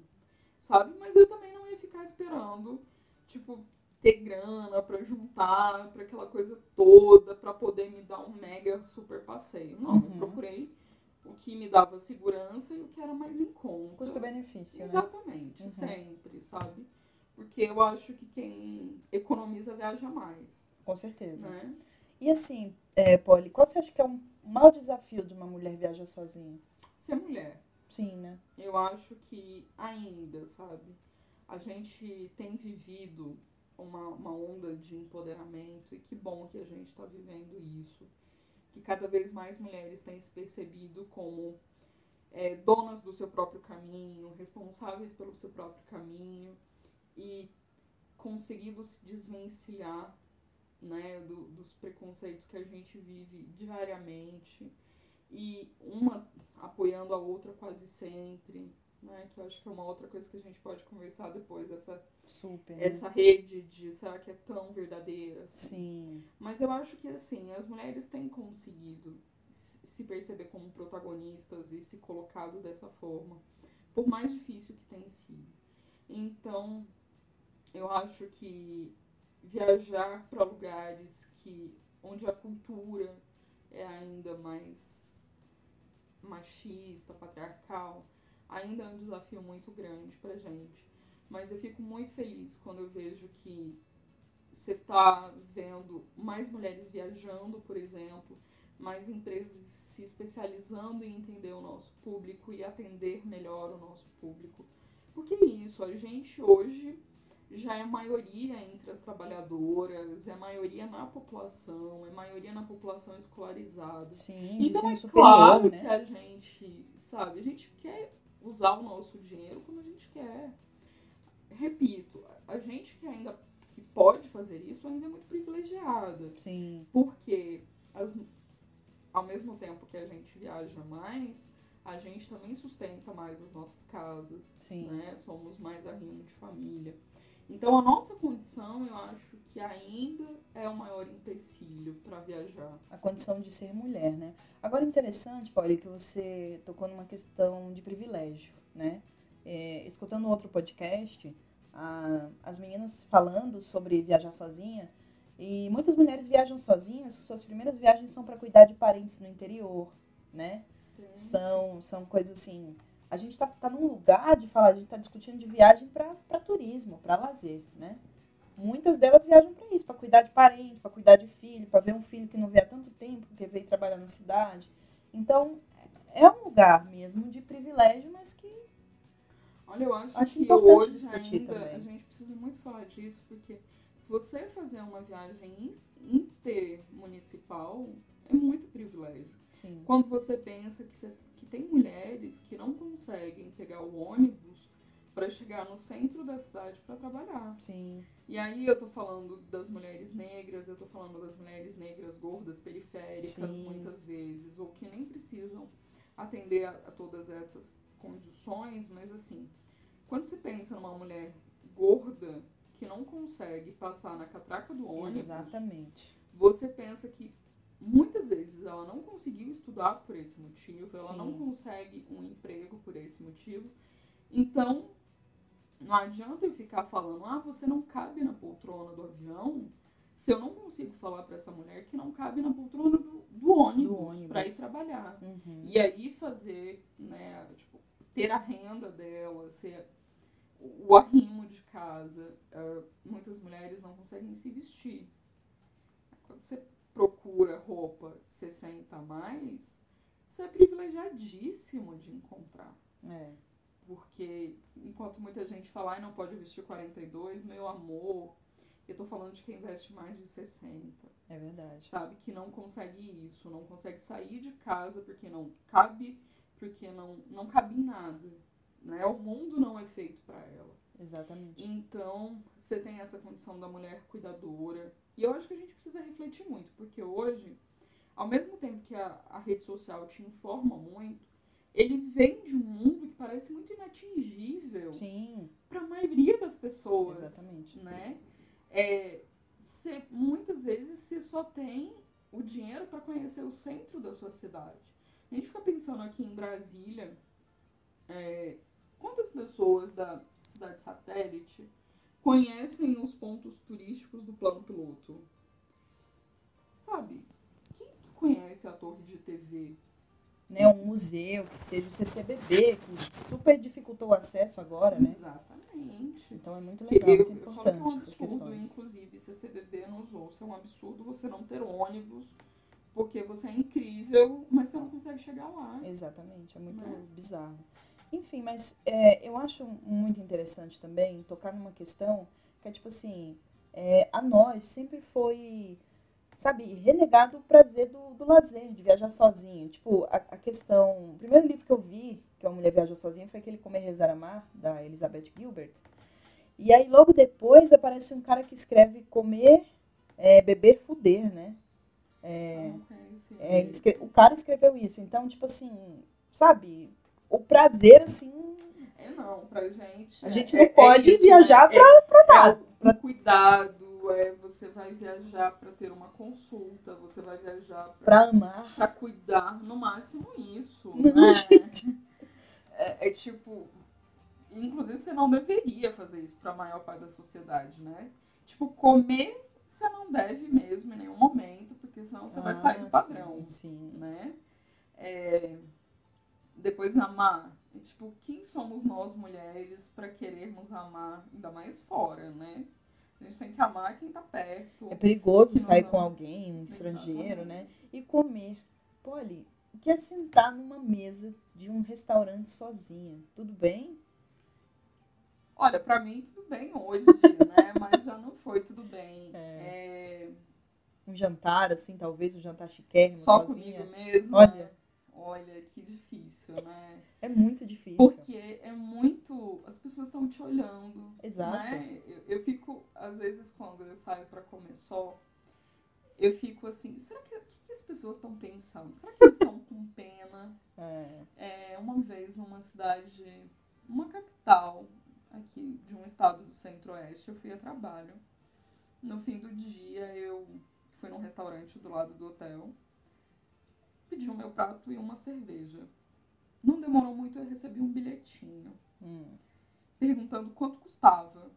sabe? Mas eu também não ia ficar esperando, tipo, ter grana pra juntar, pra aquela coisa toda, pra poder me dar um mega super passeio. Não, eu Uhum. procurei o que me dava segurança e o que era mais em conta. Custo-benefício, né? Exatamente, Uhum. sempre, sabe? Porque eu acho que quem economiza viaja mais, Com certeza. né? E assim, é, Polly, qual você acha que é um maior desafio de uma mulher viajar sozinha? Ser mulher. Sim, né? Eu acho que ainda, sabe? A gente tem vivido uma, uma onda de empoderamento e que bom que a gente está vivendo isso. Que cada vez mais mulheres têm se percebido como é, donas do seu próprio caminho, responsáveis pelo seu próprio caminho e conseguindo se desvencilhar né, do- dos preconceitos que a gente vive diariamente e uma apoiando a outra quase sempre, né? Que eu acho que é uma outra coisa que a gente pode conversar depois, essa, Super. essa rede de será que é tão verdadeira? assim? Sim. Mas eu acho que assim, as mulheres têm conseguido se perceber como protagonistas e se colocado dessa forma, por mais difícil que tenha sido. Então, eu acho que viajar para lugares que onde a cultura é ainda mais machista, patriarcal, ainda é um desafio muito grande pra gente. Mas eu fico muito feliz quando eu vejo que você está vendo mais mulheres viajando, por exemplo, mais empresas se especializando em entender o nosso público e atender melhor o nosso público. Porque é isso, a gente hoje já é maioria entre as trabalhadoras, é maioria na população, é maioria na população escolarizada. Sim, então é superior, claro né? que a gente, sabe, a gente quer usar o nosso dinheiro como a gente quer. Repito, a gente que ainda que pode fazer isso ainda é muito privilegiada. Sim. Porque as, ao mesmo tempo que a gente viaja mais, a gente também sustenta mais as nossas casas, Sim. né? Somos mais arrimo de família. Então a nossa condição, eu acho que ainda é o maior empecilho para viajar. A condição de ser mulher, né? Agora, interessante, Paulo, que você tocou numa questão de privilégio, né? É, escutando outro podcast, a, as meninas falando sobre viajar sozinha, e muitas mulheres viajam sozinhas, suas primeiras viagens são para cuidar de parentes no interior, né? São, são coisas assim. A gente está tá num lugar de falar, a gente está discutindo de viagem para turismo, para lazer, né? Muitas delas viajam para isso, para cuidar de parente, para cuidar de filho, para ver um filho que não vê há tanto tempo, porque veio trabalhar na cidade. Então, é um lugar mesmo de privilégio, mas que Olha, eu acho, Acho que importante hoje ainda também. a gente precisa muito falar disso, porque você fazer uma viagem in- intermunicipal é muito privilégio. sim, Quando você pensa que, você- que tem mulheres que não conseguem pegar o ônibus para chegar no centro da cidade para trabalhar. sim, E aí eu tô falando das mulheres negras, eu tô falando das mulheres negras gordas, periféricas, Sim. muitas vezes, ou que nem precisam atender a, a todas essas condições, mas assim, quando você pensa numa mulher gorda que não consegue passar na catraca do ônibus, exatamente. você pensa que vezes ela não conseguiu estudar por esse motivo, ela Sim. não consegue um emprego por esse motivo. Então, não adianta eu ficar falando, ah, você não cabe na poltrona do avião, se eu não consigo falar para essa mulher que não cabe na poltrona do, do ônibus, ônibus. para ir trabalhar. Uhum. E aí fazer, né, tipo, ter a renda dela, ser o arrimo de casa. Ah, muitas mulheres não conseguem se vestir. Quando você procura roupa 60 a mais, você é privilegiadíssimo de encontrar. É, Porque enquanto muita gente fala, ai, não pode vestir 42, meu amor, eu tô falando de quem veste mais de 60 é verdade. sabe, que não consegue isso, não consegue sair de casa porque não cabe, porque não, não cabe em nada, né? O mundo não é feito para ela. Exatamente. Então, você tem essa condição da mulher cuidadora. E eu acho que a gente precisa refletir muito, porque hoje, ao mesmo tempo que a, a rede social te informa muito, ele vem de um mundo que parece muito inatingível para a maioria das pessoas exatamente. né? É, cê, muitas vezes você só tem o dinheiro para conhecer o centro da sua cidade. A gente fica pensando aqui em Brasília, é, quantas pessoas da cidade satélite conhecem os pontos turísticos do plano piloto? Sabe? Quem conhece a torre de TV? Né, um museu, que seja o CCBB, que super dificultou o acesso agora, né? Exatamente. Então é muito legal, eu, muito eu falo que é um importante absurdo, questões. inclusive, CCBB nos ouça. É um absurdo você não ter ônibus, porque você é incrível, mas você não consegue chegar lá. Exatamente, é muito Né? bizarro. Enfim, mas é, eu acho muito interessante também tocar numa questão que é tipo assim, é, a nós sempre foi, sabe, renegado o prazer do, do lazer, de viajar sozinho. Tipo, a, a questão. O primeiro livro que eu vi, que uma mulher viaja sozinha, foi aquele Comer, Rezar, Amar, da Elizabeth Gilbert. E aí logo depois aparece um cara que escreve Comer, é, Beber, Fuder, né? É, Não conhece. é, ele escre- o cara escreveu isso. Então, tipo assim, sabe? O prazer, assim. É não, pra gente. A gente é- não é pode isso, viajar né? É- pra é nada. o cuidado, é você vai viajar pra ter uma consulta, você vai viajar pra, Pra amar. pra cuidar, no máximo isso. Não, né? gente. É, é tipo. Inclusive, você não deveria fazer isso para a maior parte da sociedade, né? Tipo, comer você não deve mesmo em nenhum momento, porque senão você vai sair do Ah, padrão, Sim, sim. né? É, depois, amar. Tipo, quem somos nós mulheres para querermos amar, ainda mais fora, né? A gente tem que amar quem tá perto. É perigoso sair com alguém, um estrangeiro, Exatamente. né? E comer. Pô, ali, o que é sentar numa mesa de um restaurante sozinha? Tudo bem? Olha, pra mim tudo bem hoje, né? Mas já não foi tudo bem. É. Um jantar, assim, talvez um jantar chiquérrimo, Só sozinha. comigo mesmo. Olha. né? Olha, que difícil, né? É muito difícil. Porque é muito. As pessoas estão te olhando. Exato. Né? Eu, eu fico, às vezes, quando eu saio pra comer só, eu fico assim, será que que, que as pessoas estão pensando? Será que eles estão com pena? É. É, uma vez numa cidade, uma capital aqui de um estado do centro-oeste, eu fui a trabalho. No fim do dia, eu fui num restaurante do lado do hotel, pedi o meu prato e uma cerveja. Não demorou muito, eu recebi um bilhetinho Hum. perguntando quanto custava.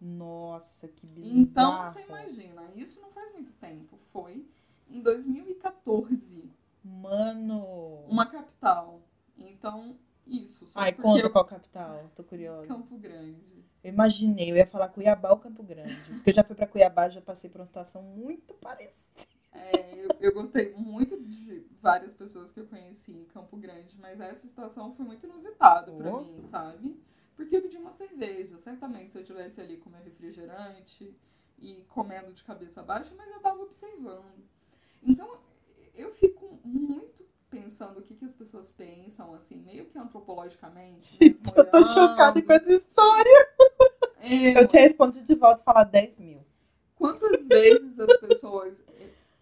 Nossa, que bizarro. Então, você imagina, isso não faz muito tempo. Foi em 2014, Mano. uma capital. Então, isso. Ai, conta eu... qual capital. Tô curiosa. Campo Grande. Eu imaginei, eu ia falar Cuiabá ou Campo Grande. Porque eu já fui pra Cuiabá, já passei por uma situação muito parecida. É, eu, eu gostei muito de várias pessoas que eu conheci em Campo Grande, mas essa situação foi muito inusitada pra Oh. mim, sabe? Porque eu pedi uma cerveja. Certamente, se eu tivesse ali com meu refrigerante e comendo de cabeça baixa, mas eu tava observando. Então, eu fico muito pensando o que, que as pessoas pensam, assim, meio que antropologicamente. mesmo Eu tô chocada com essa história. É, Eu tinha respondido de volta e falar 10 mil. Quantas vezes as pessoas.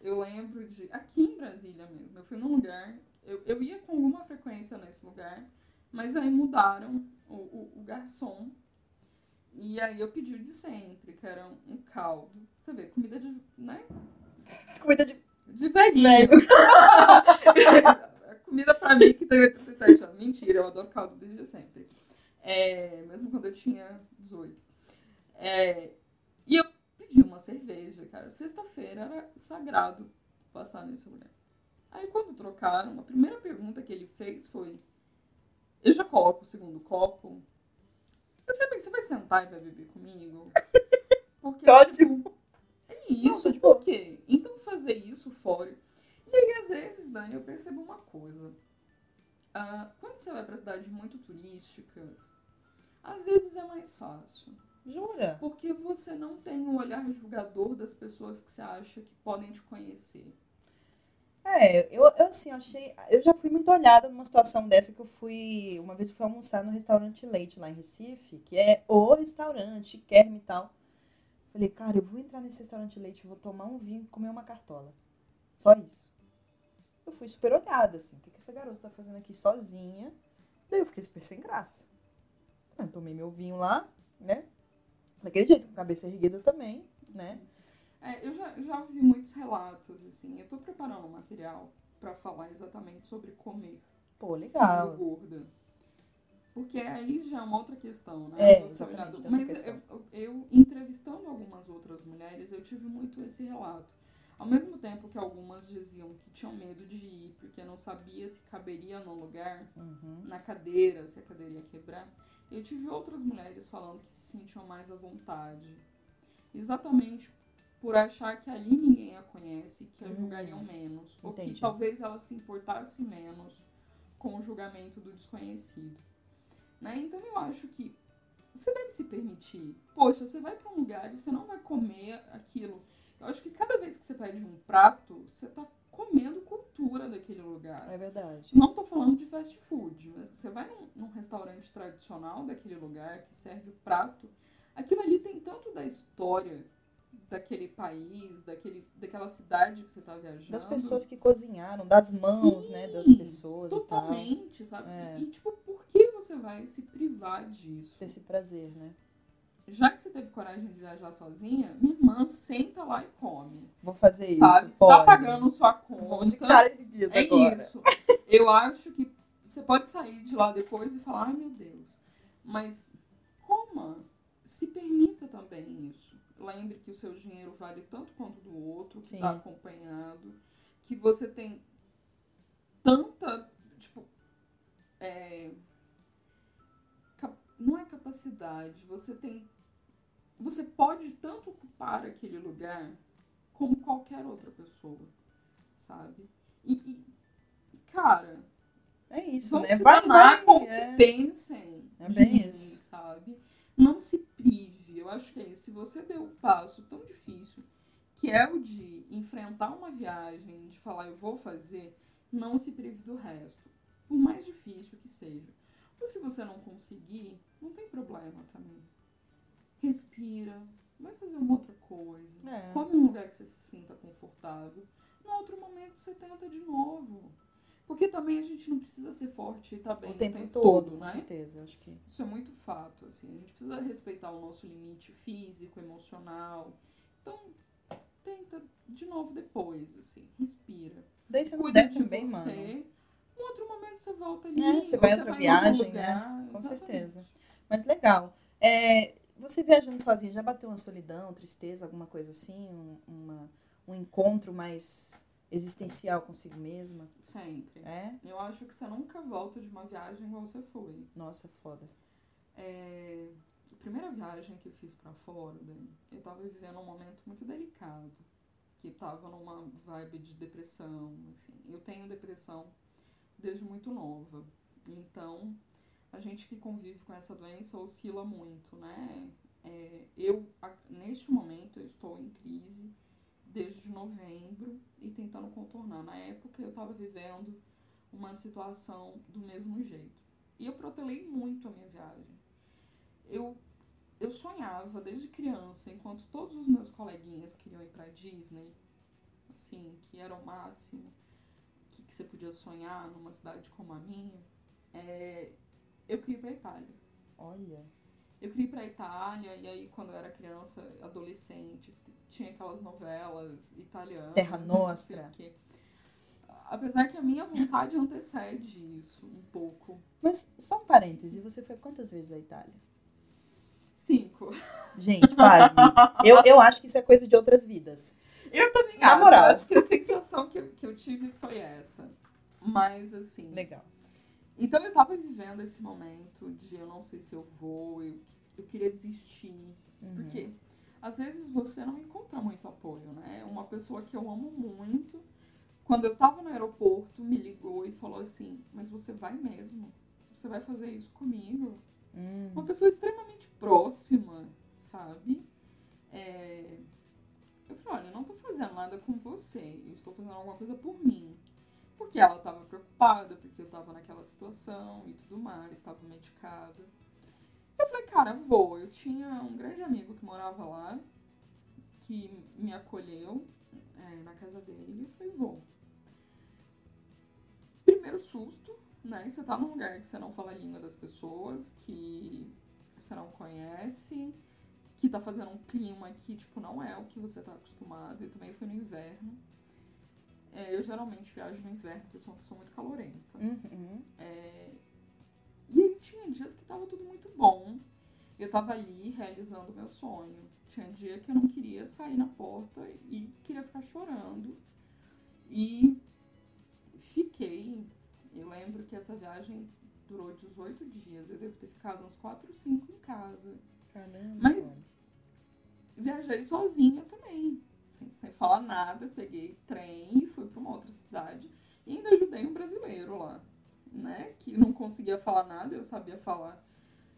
Eu lembro de. Aqui em Brasília mesmo, eu fui num lugar. Eu, eu ia com alguma frequência nesse lugar, mas aí mudaram o, o, o garçom. E aí eu pedi o de sempre, que era um, um caldo. Você vê, comida de. né? Comida de. De velhinho. comida pra mim que tem 87 anos. Mentira, eu adoro caldo desde sempre. É, mesmo quando eu tinha 18. É, e eu pedi uma cerveja, cara. Sexta-feira era sagrado passar nesse lugar. Aí quando trocaram, a primeira pergunta que ele fez foi: Eu já coloco o segundo copo? Eu falei, bem, você vai sentar e vai beber comigo? Porque, tipo, é isso, Não, de por quê? Então fazer isso fora. E aí, às vezes, Dani, eu percebo uma coisa. Ah, quando você vai para cidades muito turísticas, às vezes é mais fácil. Jura? Porque você não tem o olhar julgador das pessoas que você acha que podem te conhecer. É, eu, eu assim, achei. Eu já fui muito olhada numa situação dessa que eu fui. Uma vez eu fui almoçar no restaurante Leite lá em Recife, que é o restaurante, Kerme e tal. Falei, cara, eu vou entrar nesse restaurante Leite, vou tomar um vinho e comer uma cartola. Só isso. Eu fui super olhada, assim. O que, que essa garota tá fazendo aqui sozinha? Daí eu fiquei super sem graça. Eu tomei meu vinho lá, né? Daquele jeito, com a cabeça erguida também, né? É, eu já, já ouvi muitos relatos, assim. Eu tô preparando um material para falar exatamente sobre comer Pô, sendo legal. gorda. Porque aí já é uma outra questão, né? É, Você exatamente, Mas eu, eu, entrevistando algumas outras mulheres, eu tive muito esse relato. Ao mesmo tempo que algumas diziam que tinham medo de ir, porque não sabia se caberia no lugar, Uhum. na cadeira, se a cadeira ia quebrar, eu tive outras mulheres falando que se sentiam mais à vontade. Exatamente por achar que ali ninguém a conhece, que a Hum, julgariam menos. Ou que entendi. talvez ela se importasse menos com o julgamento do desconhecido. Né? Então eu acho que você deve se permitir. Poxa, você vai para um lugar e você não vai comer aquilo. Eu acho que cada vez que você pede um prato, você tá comendo cultura daquele lugar. É verdade. Não tô falando de fast food, mas você vai num, num restaurante tradicional daquele lugar que serve o prato, aquilo ali tem tanto da história daquele país, daquele, daquela cidade que você tá viajando. Das pessoas que cozinharam, das mãos, Sim, né, das pessoas e tal. Totalmente, sabe? É. E, tipo, por que você vai se privar disso? Esse prazer, né? Já que você teve coragem de viajar sozinha, minha irmã senta lá e come. Vou fazer isso. sabe? Você pode. tá pagando sua Vou de conta. cara erguida É agora. isso. Eu acho que você pode sair de lá depois e falar, ai meu Deus. Mas coma. Se permita também isso. Lembre que o seu dinheiro vale tanto quanto do outro, que está acompanhado, que você tem tanta, tipo, é, não é capacidade, você tem, você pode tanto ocupar aquele lugar como qualquer outra pessoa, sabe? E, e, cara, É isso, vão né? se Vai, danar vai. com é. pensem É bem isso. sabe? não se prive. Eu acho que é isso. Se você deu um passo tão difícil, que é o de enfrentar uma viagem, de falar eu vou fazer, não se prive do resto. Por mais difícil que seja. Ou se você não conseguir, não tem problema também. Respira, vai fazer uma outra coisa. É. Come um lugar que você se sinta confortável. No outro momento você tenta de novo. Porque também a gente não precisa ser forte e tá bem o tempo, todo, com né? certeza. Acho que Isso é muito fato, assim. A gente precisa respeitar o nosso limite físico, emocional. Então, tenta de novo depois, assim. Respira. não Cuida de também, você. mano. Um outro momento você volta ali. É, você vai em outra outro viagem, lugar. né? Com Exatamente. certeza. Mas legal. É, você viajando sozinha, já bateu uma solidão, tristeza, alguma coisa assim? Um, uma, um encontro mais existencial consigo mesma? Sempre. É? Eu acho que você nunca volta de uma viagem igual você foi. Nossa, foda. É, a primeira viagem que eu fiz pra fora, eu tava vivendo um momento muito delicado. Que tava numa vibe de depressão, assim. Eu tenho depressão desde muito nova. Então, a gente que convive com essa doença oscila muito, né? É, eu, neste momento, eu estou em crise desde novembro e tentando contornar. Na época, eu estava vivendo uma situação do mesmo jeito. E eu protelei muito a minha viagem. Eu, eu sonhava desde criança, enquanto todos os meus coleguinhas queriam ir para Disney, assim, que era o máximo que, que você podia sonhar numa cidade como a minha, é, eu queria ir para Itália. Olha. Eu queria ir pra Itália, e aí quando eu era criança, adolescente, tinha aquelas novelas italianas. Terra Nostra. Apesar que a minha vontade antecede isso um pouco. Mas só um parêntese, você foi quantas vezes à Itália? Cinco. Gente, pasme. eu, eu acho que isso é coisa de outras vidas. Eu também Na acho. moral. Acho que a sensação que eu, que eu tive foi essa. Mas, assim. Legal. Então eu tava vivendo esse momento de eu não sei se eu vou, eu, eu queria desistir. Uhum. Porque às vezes você não encontra muito apoio, né? Uma pessoa que eu amo muito, quando eu tava no aeroporto, me ligou e falou assim: Mas você vai mesmo? Você vai fazer isso comigo? Hum. Uma pessoa extremamente próxima, sabe? É, Eu falei: Olha, eu não tô fazendo nada com você, eu estou fazendo alguma coisa por mim. Porque ela tava preocupada, porque eu tava naquela situação e tudo mais, tava medicada. Eu falei, cara, vou. Eu tinha um grande amigo que morava lá, que me acolheu é, na casa dele. Eu falei, vou. Primeiro susto, né? Você tá num lugar que você não fala a língua das pessoas, que você não conhece, que tá fazendo um clima que, tipo, não é o que você tá acostumado. E também foi no inverno. É, eu geralmente viajo no inverno, porque eu sou uma pessoa muito calorenta. Uhum. É, E aí tinha dias que tava tudo muito bom. Eu tava ali realizando o meu sonho. Tinha dia que eu não queria sair na porta e queria ficar chorando. E fiquei. Eu lembro que essa viagem durou 18 dias. Eu devo ter ficado uns 4, 5 em casa. Caramba. Mas- Viajei sozinha também. Sem, falar nada, peguei trem e fui para uma outra cidade. E ainda ajudei um brasileiro lá, né? Que não conseguia falar nada, eu sabia falar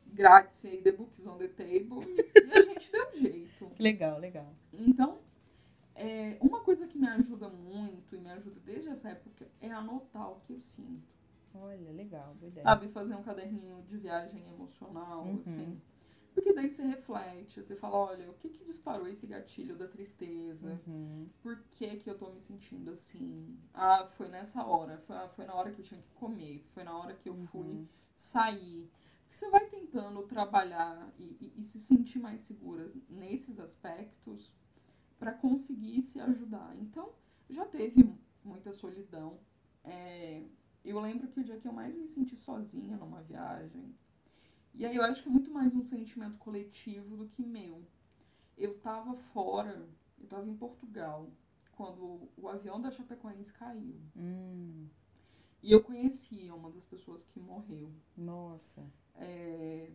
grátis e the books on the table. E, a gente deu jeito. Legal, legal. Então, é, uma coisa que me ajuda muito e me ajuda desde essa época é anotar o que eu sinto. Olha, legal, boa ideia. Sabe, fazer um caderninho de viagem emocional, Uhum. assim. Porque daí você reflete, você fala, olha, o que que disparou esse gatilho da tristeza? Uhum. Por que que eu tô me sentindo assim? Ah, foi nessa hora, foi, ah, foi na hora que eu tinha que comer, foi na hora que eu fui Uhum. sair. Você vai tentando trabalhar e, e- e se sentir mais segura nesses aspectos para conseguir se ajudar. Então, já teve muita solidão. É, eu lembro que o dia que eu mais me senti sozinha numa viagem, e aí eu acho que é muito mais um sentimento coletivo do que meu. Eu tava fora, eu tava em Portugal, quando o avião da Chapecoense caiu. Hum, E eu conhecia uma das pessoas que morreu. nossa. É,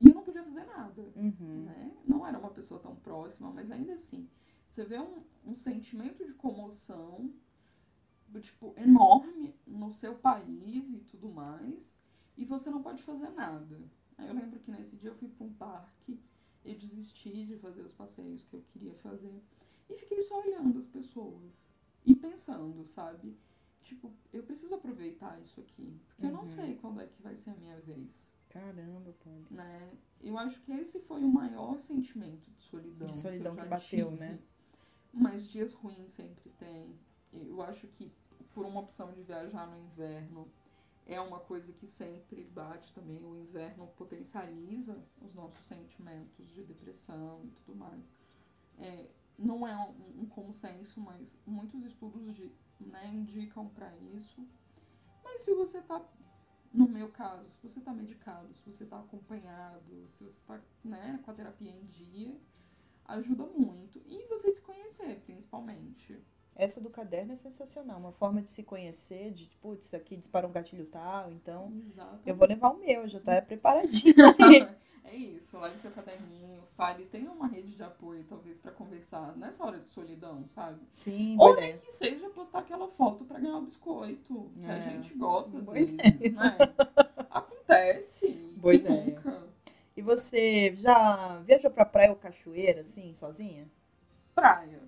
E eu não podia fazer nada, Uhum. né? Não era uma pessoa tão próxima, mas ainda assim, você vê um, um sentimento de comoção, tipo, enorme no seu país e tudo mais, e você não pode fazer nada. Aí eu lembro que nesse dia eu fui para um parque e desisti de fazer os passeios que eu queria fazer. E fiquei só olhando as pessoas e pensando, sabe? Tipo, eu preciso aproveitar isso aqui, porque uhum. eu não uhum. sei quando é que vai ser a minha vez. Caramba, pô. Né? Eu acho que esse foi o maior sentimento de solidão. De solidão que, que bateu, tive. né? Mas dias ruins sempre tem. Eu acho que por uma opção de viajar no inverno, é uma coisa que sempre bate também. O inverno potencializa os nossos sentimentos de depressão e tudo mais. É, não é um, um, consenso, mas muitos estudos de, né, indicam para isso. Mas se você está, no meu caso, se você está medicado, se você está acompanhado, se você está né, com a terapia em dia, ajuda muito. E você se conhecer, principalmente. Essa do caderno é sensacional, uma forma de se conhecer, de, putz, isso aqui dispara um gatilho tal, então Exatamente. eu vou levar o meu, já tá preparadinho. é isso, leve seu caderninho, fale, tenha uma rede de apoio, talvez, para conversar nessa hora de solidão, sabe? Sim, Ou nem que seja postar aquela foto para ganhar um biscoito, que é. a gente gosta às boa vezes, ideia. né? Acontece. Boa ideia. Nunca. E você já viajou pra praia ou cachoeira, assim, sozinha? Praia.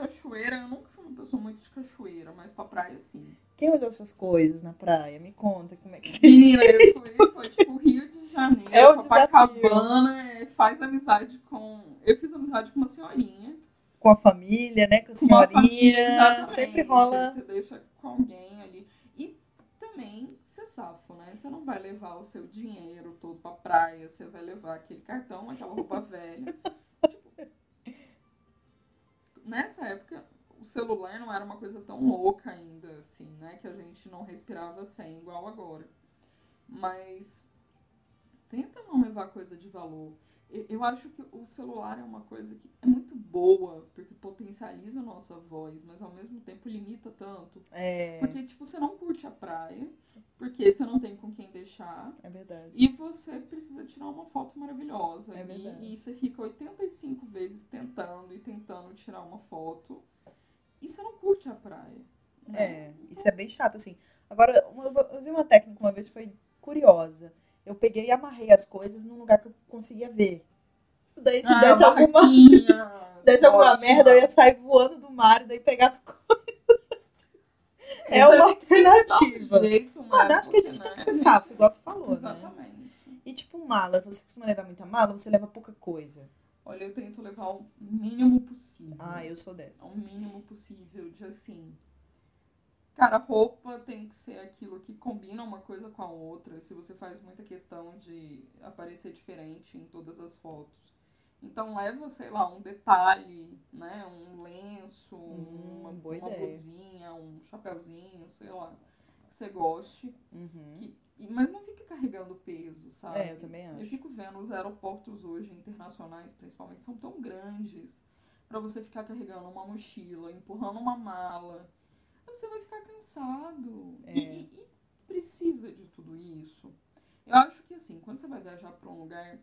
Cachoeira, eu nunca fui uma pessoa muito de cachoeira, mas pra praia sim. Quem olhou suas coisas na praia? Me conta como é que você Menina, eu fui, foi tipo Rio de Janeiro, é Copacabana, faz amizade com. Eu fiz amizade com uma senhorinha. Com a família, né? Com a senhorinha. Família, sempre rola. Você deixa com alguém ali. E também ser safo, né? Você não vai levar o seu dinheiro todo pra praia, você vai levar aquele cartão, aquela roupa velha. Nessa época o celular não era uma coisa tão louca ainda, assim, né? Que a gente não respirava sem, igual agora. Mas tenta não levar coisa de valor. Eu acho que o celular é uma coisa que é muito boa, porque potencializa a nossa voz, mas ao mesmo tempo limita tanto. É. Porque, tipo, você não curte a praia, porque você não tem com quem deixar. É verdade. E você precisa tirar uma foto maravilhosa. É verdade. E, e você fica 85 vezes tentando e tentando tirar uma foto. E você não curte a praia. Né? É, isso é bem chato, assim. Agora, eu usei uma técnica uma vez que foi curiosa eu peguei e amarrei as coisas num lugar que eu conseguia ver. Daí se ah, desse alguma. se desse alguma merda, eu ia sair voando do mar e daí pegar as coisas. é uma alternativa. Um jeito, Mas acho que a gente né? tem que ser safo, igual tu falou, né? Exatamente. né? E tipo, mala, você costuma levar muita mala ou você leva pouca coisa? Olha, eu tento levar o mínimo possível. Ah, eu sou dessa. O mínimo possível de assim Cara, roupa tem que ser aquilo que combina uma coisa com a outra. Se você faz muita questão de aparecer diferente em todas as fotos. Então leva, sei lá, um detalhe, né? Um lenço, hum, uma, boa uma blusinha, um chapéuzinho, sei lá, que você goste. Uhum. Que, mas não fique carregando peso, sabe? É, eu também acho. Eu fico vendo os aeroportos hoje, internacionais principalmente, são tão grandes para você ficar carregando uma mochila, empurrando uma mala você vai ficar cansado. É. E, e, precisa de tudo isso. Eu acho que assim, quando você vai viajar para um lugar,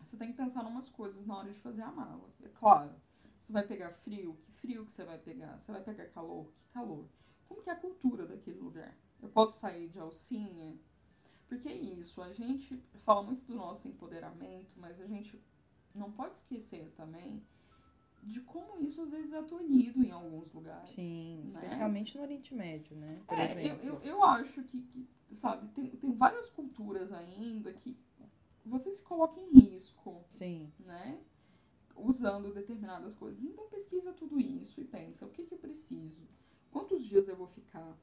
você tem que pensar em umas coisas na hora de fazer a mala. É claro. Você vai pegar frio, que frio que você vai pegar? Você vai pegar calor, que calor? Como que é a cultura daquele lugar? Eu posso sair de alcinha? Porque é isso, a gente fala muito do nosso empoderamento, mas a gente não pode esquecer também de como isso às vezes é tolhido em alguns lugares. Sim, né? especialmente no Oriente Médio, né? Por é, exemplo. Eu, eu, eu acho que, que, sabe, tem, tem várias culturas ainda que você se coloca em risco. Sim. Né? Usando determinadas coisas. Então pesquisa tudo isso e pensa, o que, que eu preciso? Quantos dias eu vou ficar?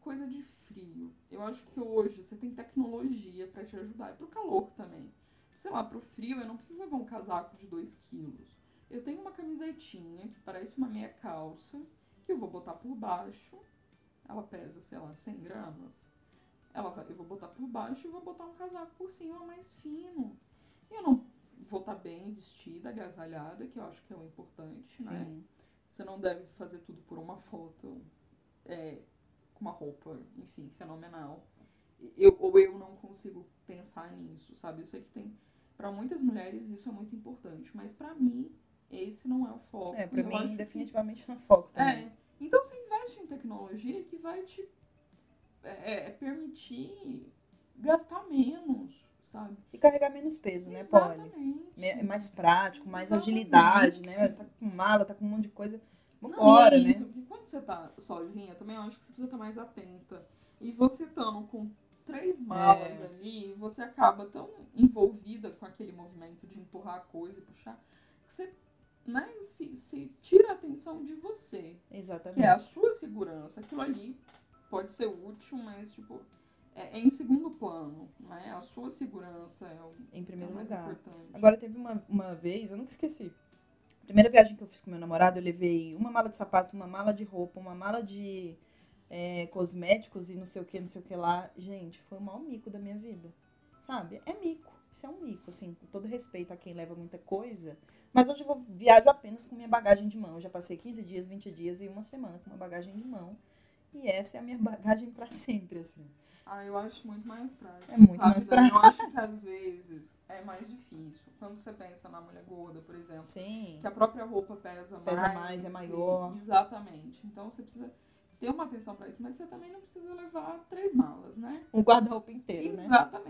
Coisa de frio. Eu acho que hoje você tem tecnologia para te ajudar. E pro calor também. Sei lá, pro frio eu não preciso levar um casaco de 2 quilos eu tenho uma camisetinha que parece uma meia calça, que eu vou botar por baixo. Ela pesa, sei lá, 100 gramas. Ela vai, eu vou botar por baixo e vou botar um casaco por cima mais fino. E eu não vou estar tá bem vestida, agasalhada, que eu acho que é o importante, né? Sim. né? Você não deve fazer tudo por uma foto é, com uma roupa, enfim, fenomenal. Eu, ou eu não consigo pensar nisso, sabe? Eu sei que tem. Para muitas mulheres isso é muito importante, mas para mim esse não é o foco. É, pra mim, definitivamente que... não é foco também. É. Então você investe em tecnologia que vai te é, é, permitir gastar menos. sabe? E carregar menos peso, né, Polly? Exatamente. É mais prático, mais Exatamente. agilidade, né? Tá com mala, tá com um monte de coisa. Não, Vambora, e é né? isso, porque quando você tá sozinha, também eu acho que você precisa estar mais atenta. E você estando com três malas É. ali, você acaba tão envolvida com aquele movimento de empurrar a coisa e puxar, que você né, se, se tira a atenção de você, Exatamente. que é a sua segurança. Aquilo ali pode ser útil, mas tipo, é, é em segundo plano, né? A sua segurança é o, Em é primeiro o mais lugar. importante. Agora teve uma, uma vez, eu nunca esqueci. Primeira viagem que eu fiz com meu namorado, eu levei uma mala de sapato, uma mala de roupa, uma mala de é, cosméticos e não sei o que, não sei o que lá. Gente, foi o maior mico da minha vida. Sabe? É mico. Isso é um mico, assim, com todo respeito a quem leva muita coisa. Mas hoje eu vou viajo apenas com minha bagagem de mão. Eu já passei 15 dias, 20 dias e uma semana com uma bagagem de mão. E essa é a minha bagagem pra sempre, assim. Ah, eu acho muito mais prático. É muito sabe, mais Dani? Eu acho que às vezes é mais difícil. Quando você pensa na mulher gorda, por exemplo, Sim. que a própria roupa pesa, Pesa mais. mais, é maior. exatamente. Então você precisa ter uma atenção pra isso, mas você também não precisa levar três malas, né? Um guarda-roupa inteiro, né? Exatamente, coisa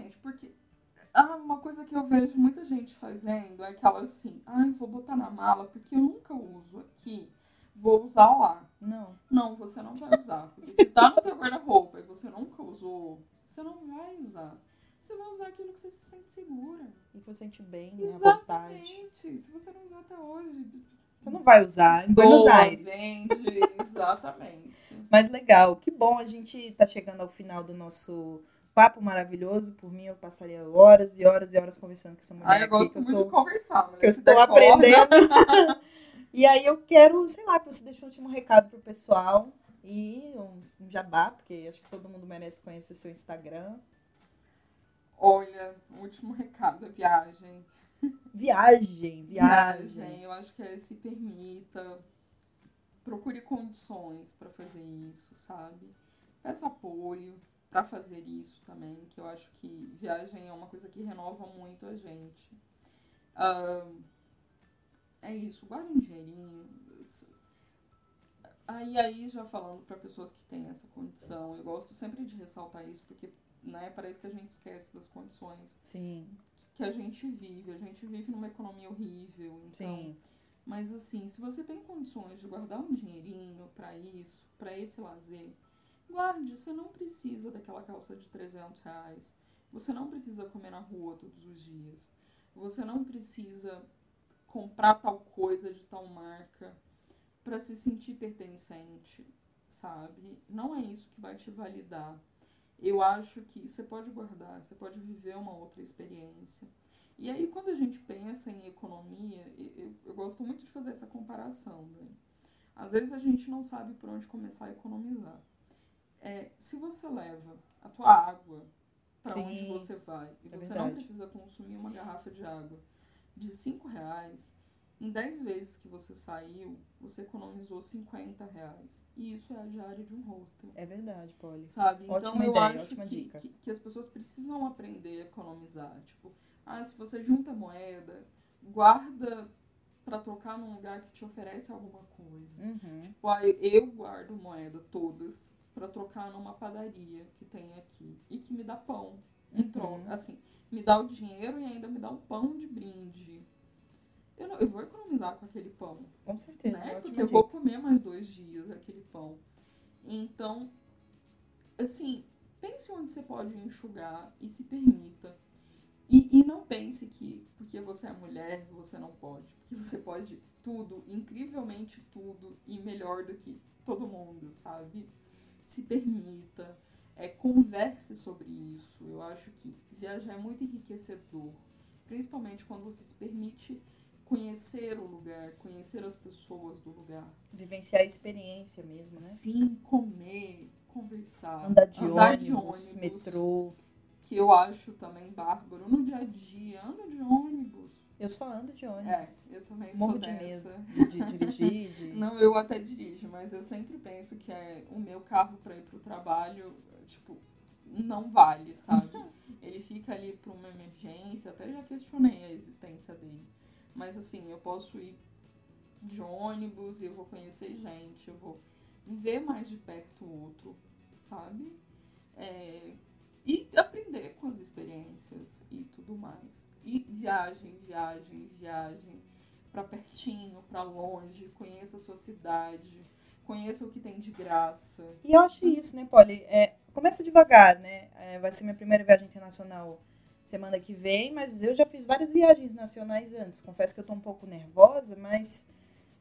que eu vejo muita gente fazendo é aquela assim, ah, eu vou botar na mala porque eu nunca uso aqui, vou usar lá. Não. Não, você não vai usar. Porque se tá no teu guarda-roupa e você nunca usou, você não vai usar. Você vai usar aquilo que você se sente segura. E que você sente bem, né? Exatamente. Se você não usou até hoje, Você não vai usar em Buenos Aires. vende. Exatamente. Mas legal, que bom a gente tá chegando ao final do nosso papo maravilhoso. Por mim, eu passaria horas e horas e horas conversando com essa mulher Ai, eu aqui, gosto que eu muito tô, de conversar. mulher. que eu estou aprendendo. e aí eu quero, sei lá, que você deixe um último recado pro pessoal e um, um jabá, porque acho que todo mundo merece conhecer o seu Instagram. Olha, o último recado é viagem. Viagem, viagem. Eu acho que é se permita. Procure condições para fazer isso, sabe? Peça apoio para fazer isso também, que eu acho que viagem é uma coisa que renova muito a gente. Ahn, é isso, guarda um dinheirinho. Aí, aí já falando para pessoas que têm essa condição, eu gosto sempre de ressaltar isso, porque né, parece que a gente esquece das condições Sim, que a gente vive. A gente vive numa economia horrível, então. sim. Mas assim, se você tem condições de guardar um dinheirinho pra isso, pra esse lazer, guarde. Você não precisa daquela calça de 300 reais. Você não precisa comer na rua todos os dias. Você não precisa comprar tal coisa de tal marca pra se sentir pertencente, sabe? Não é isso que vai te validar. Eu acho que você pode guardar, você pode viver uma outra experiência. E aí, quando a gente pensa em economia, eu, eu- eu gosto muito de fazer essa comparação. Né? Às vezes a gente não sabe por onde começar a economizar. É, se você leva a tua água para onde você vai e é você não verdade. precisa consumir uma garrafa de água de 5 reais, em 10 vezes que você saiu, você economizou 50 reais. E isso é a diária de um hostel. É verdade, Polly. Sabe? Ótima então eu ideia, acho que, que, que as pessoas precisam aprender a economizar. Tipo, ah, se você junta moeda, guarda pra trocar num lugar que te oferece alguma coisa. Uhum. Tipo, ah, eu guardo moeda todas pra trocar numa padaria que tem aqui e que me dá pão em Uhum. troca. Assim, me dá o dinheiro e ainda me dá um pão de brinde. Eu, não- eu vou economizar com aquele pão Com certeza, né? Porque eu vou comer mais dois dias aquele pão. Então, assim, pense onde você pode enxugar e se permita. E, e não pense que porque você é mulher você não pode. Porque você pode tudo, incrivelmente tudo, e melhor do que todo mundo, sabe? Se permita. É, converse sobre isso. Eu acho que viajar é muito enriquecedor. Principalmente quando você se permite conhecer o lugar, conhecer as pessoas do lugar. Vivenciar a experiência mesmo, né? Sim, comer, conversar. Andar de andar ônibus, metrô. Que eu acho também bárbaro. No dia a dia, anda de ônibus. Eu só ando de ônibus. É, eu também Morro sou de dessa. medo de dirigir, de... Não, eu até dirijo, mas eu sempre penso que é o meu carro para ir pro trabalho, tipo, não vale, sabe? Ele fica ali para uma emergência, até já questionei a existência dele. Mas assim, eu posso ir de ônibus e eu vou conhecer gente, eu vou ver mais de perto o outro, sabe? É, e aprender com as experiências e tudo mais. E viagem, viagem, viagem para pertinho, para longe, conheça a sua cidade, conheça o que tem de graça. E eu acho isso, né, Polly? É, começa devagar, né? É, vai ser minha primeira viagem internacional semana que vem, mas eu já fiz várias viagens nacionais antes. Confesso que eu tô um pouco nervosa, mas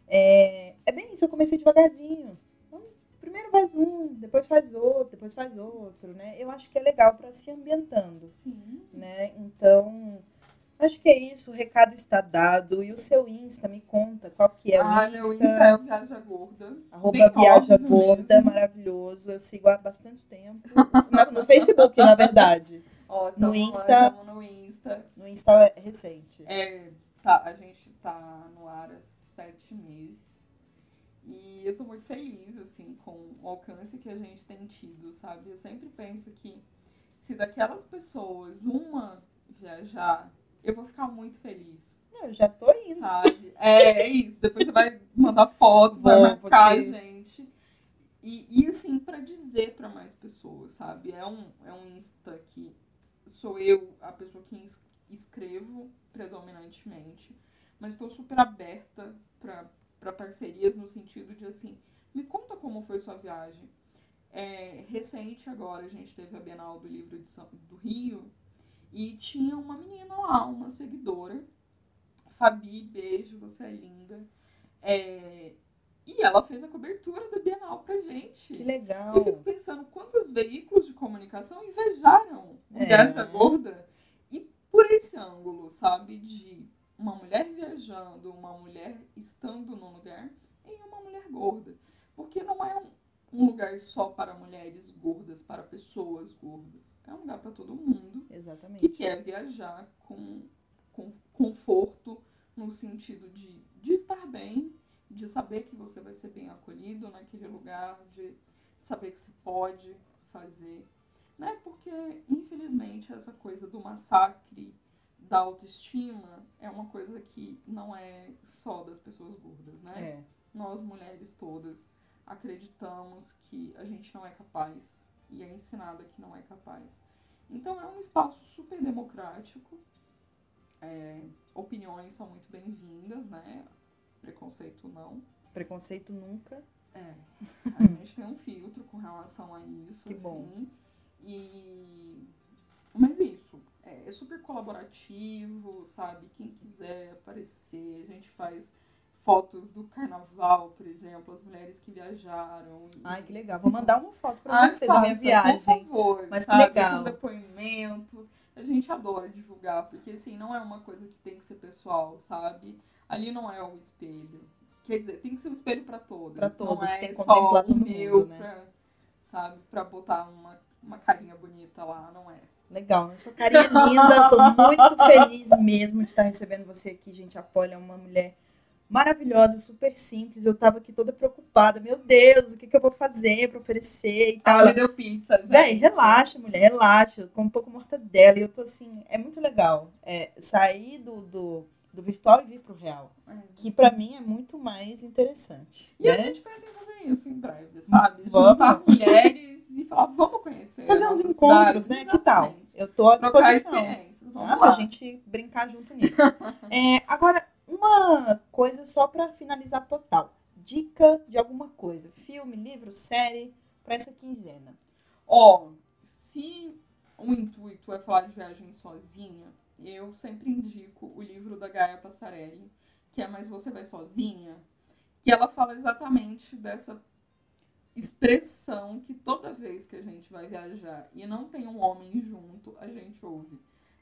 é, é bem isso, eu comecei devagarzinho. Então, primeiro faz um, depois faz outro, depois faz outro, né? Eu acho que é legal para se ambientando, Sim. né? Então, acho que é isso, o recado está dado. E o seu Insta, me conta qual que é ah, o meu Insta é o Viaja Gorda. Arroba Viaja Gorda, mesmo. maravilhoso. Eu sigo há bastante tempo. Na- no Facebook, na verdade. Ó, No tamo lá, Insta- tamo no Insta. No Insta é recente. É, tá, a gente tá no ar há sete meses. E eu tô muito feliz, assim, com o alcance que a gente tem tido, sabe? Eu sempre penso que se daquelas pessoas uma viajar, eu vou ficar muito feliz, Eu já tô indo. sabe? É, é isso. Depois você vai mandar foto, vai marcar a te- gente. E, e assim, pra dizer pra mais pessoas, sabe? É um, é um Insta que sou eu a pessoa que es- escrevo predominantemente, mas estou super aberta pra para parcerias no sentido de assim, me conta como foi sua viagem. É, recente agora a gente teve a Bienal do Livro de São, do Rio e tinha uma menina lá, uma seguidora, Fabi, beijo, você é linda. É, e ela fez a cobertura da Bienal pra gente. Que legal. Eu fico pensando quantos veículos de comunicação invejaram É. Viaja Gorda. E por esse ângulo, sabe, de uma mulher viajando, uma mulher estando num lugar e uma mulher gorda. Porque não é um, um lugar só para mulheres gordas, para pessoas gordas. É um lugar para todo mundo que Exatamente. quer viajar com, com conforto, no sentido de, de estar bem, de saber que você vai ser bem acolhido naquele lugar, de saber que se pode fazer. Né? Porque, infelizmente, essa coisa do massacre da autoestima é uma coisa que não é só das pessoas gordas, né? É. nós mulheres todas acreditamos que a gente não é capaz e é ensinada que não é capaz. Então é um espaço super democrático, é, opiniões são muito bem-vindas, né? Preconceito não. Preconceito nunca. É, a gente tem um filtro com relação a isso, Que bom. assim. E... Mas isso, é, é super colaborativo, sabe? Quem quiser aparecer, a gente faz fotos do carnaval, por exemplo, as mulheres que viajaram. e- Ai, que legal. Vou mandar uma foto pra Ai, você da minha faça, viagem. Por favor, Mas que sabe? legal. Com depoimento. A gente adora divulgar, porque assim, não é uma coisa que tem que ser pessoal, sabe? Ali não é um espelho. Quer dizer, tem que ser um espelho pra todos. Pra todos, não é tem que só contemplar o todo meu mundo, né? pra, sabe, pra botar uma, uma carinha bonita lá, não é. Legal, né? Sua carinha é linda. Tô muito feliz mesmo de estar recebendo você aqui, gente. A Polly é uma mulher maravilhosa, super simples. Eu tava aqui toda preocupada. Meu Deus, o que, que eu vou fazer pra oferecer e tal. Ela deu pizza, gente. Véi, relaxa, mulher, relaxa. Eu como um pouco mortadela. E eu tô assim, é muito legal. É, sair do, do, do virtual e vir pro real. É. Que pra mim é muito mais interessante. E a né? gente pensa em fazer isso em breve, sabe? Vamos. Juntar mulheres e falar, vamos conhecer. Fazer a uns encontros, cidade. né? Que tal? Exatamente. Eu tô à disposição. lá. Pra gente brincar junto nisso. É, agora, uma coisa só pra finalizar total. Dica de alguma coisa. Filme, livro, série, pra essa quinzena. Ó, se o intuito é falar de viagem sozinha, eu sempre indico o livro da Gaia Passarelli, que é Mas Você Vai Sozinha, que ela fala exatamente dessa expressão que toda vez que a gente vai viajar e não tem um homem junto, a gente ouve.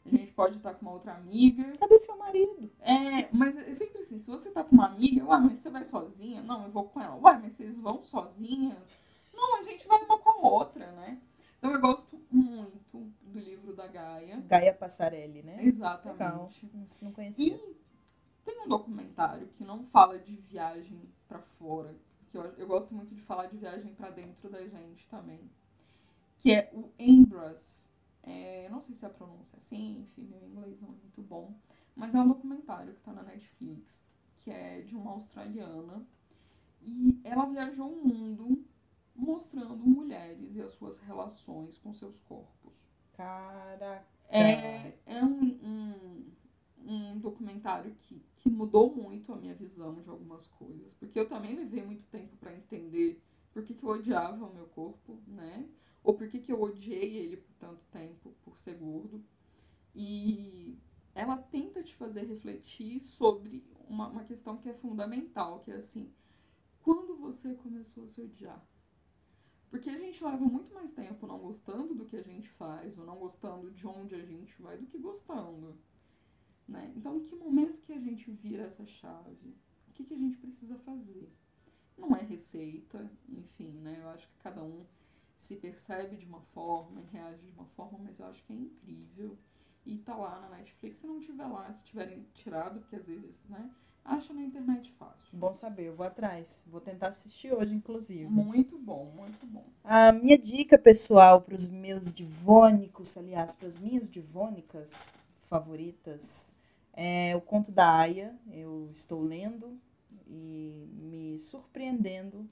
A gente pode estar com uma outra amiga, Cadê seu marido? é, mas é sempre assim, se você tá com uma amiga, uai, mas você vai sozinha? Não, eu vou com ela. Uai, mas vocês vão sozinhas? Não, a gente vai uma com a outra, né? Então eu gosto muito do livro da Gaia. Gaia Passarelli, né? Legal. Exatamente. Não, não conhecia. E tem um documentário que não fala de viagem pra fora, que eu, eu gosto muito de falar de viagem pra dentro da gente também, que é o Embras. É, eu não sei se a pronúncia é assim, enfim, meu inglês não é muito bom, mas é um documentário que tá na Netflix, que é de uma australiana, e ela viajou o mundo mostrando mulheres e as suas relações com seus corpos. Caraca. É, é um, um, um documentário que, que mudou muito a minha visão de algumas coisas. Porque eu também levei muito tempo para entender por que, que eu odiava o meu corpo, né? Ou por que, que eu odiei ele por tanto tempo, por ser gordo. E ela tenta te fazer refletir sobre uma, uma questão que é fundamental, que é assim, quando você começou a se odiar? Porque a gente leva muito mais tempo não gostando do que a gente faz, ou não gostando de onde a gente vai, do que gostando. Né? Então, que momento que a gente vira essa chave? O que, que a gente precisa fazer? Não é receita, enfim, né? Eu acho que cada um se percebe de uma forma e reage de uma forma, mas eu acho que é incrível. E tá lá na Netflix, se não tiver lá, se tiverem tirado, porque às vezes, né? Acha na internet fácil. Bom saber, eu vou atrás. Vou tentar assistir hoje, inclusive. Muito bom, muito bom. A minha dica pessoal para os meus divônicos, aliás, para as minhas divônicas favoritas, é o Conto da Aya. Eu estou lendo e me surpreendendo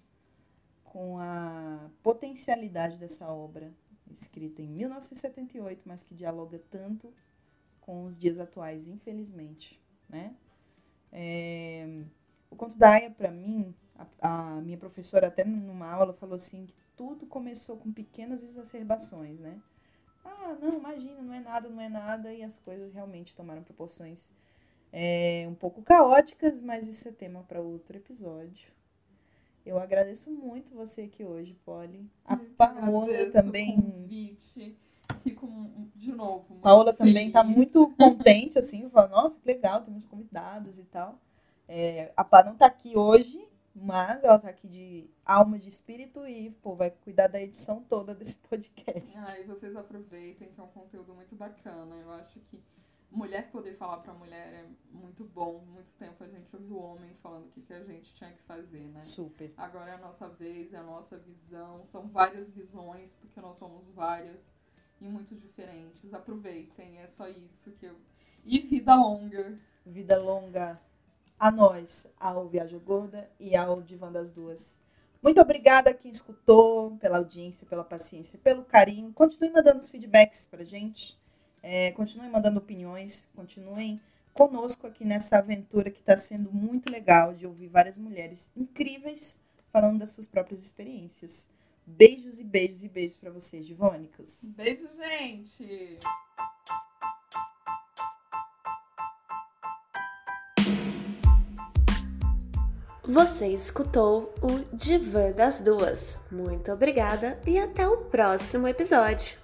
com a potencialidade dessa obra, escrita em 1978, mas que dialoga tanto com os dias atuais, infelizmente, né? É, o conto da Aya, para mim, a, a, minha professora até numa aula falou assim que tudo começou com pequenas exacerbações, né? Ah, não, imagina, não é nada, não é nada, e as coisas realmente tomaram proporções é, um pouco caóticas, mas isso é tema para outro episódio. Eu agradeço muito você aqui hoje, Polly. A Paola também. O convite. Fico de novo. Paola também está muito contente, assim, fala, nossa, que legal, temos convidadas e tal. É, a Pá não está aqui hoje, mas ela está aqui de alma de espírito e pô, vai cuidar da edição toda desse podcast. Ah, e vocês aproveitem, que é um conteúdo muito bacana. Eu acho que mulher poder falar para mulher é muito bom. Muito tempo a gente ouviu o homem falando o que, que a gente tinha que fazer, né? Super. Agora é a nossa vez, é a nossa visão. São várias visões, porque nós somos várias e muito diferentes. Aproveitem, é só isso que eu. E vida longa. Vida longa a nós, ao Viagem Gorda e ao Divã das Duas. Muito obrigada a quem escutou, pela audiência, pela paciência, pelo carinho. Continue mandando os feedbacks pra gente. É, continuem mandando opiniões, continuem conosco aqui nessa aventura que está sendo muito legal de ouvir várias mulheres incríveis falando das suas próprias experiências. Beijos e beijos e beijos para vocês, Divônicas. Beijo, gente! Você escutou o Divã das Duas. Muito obrigada e até o próximo episódio.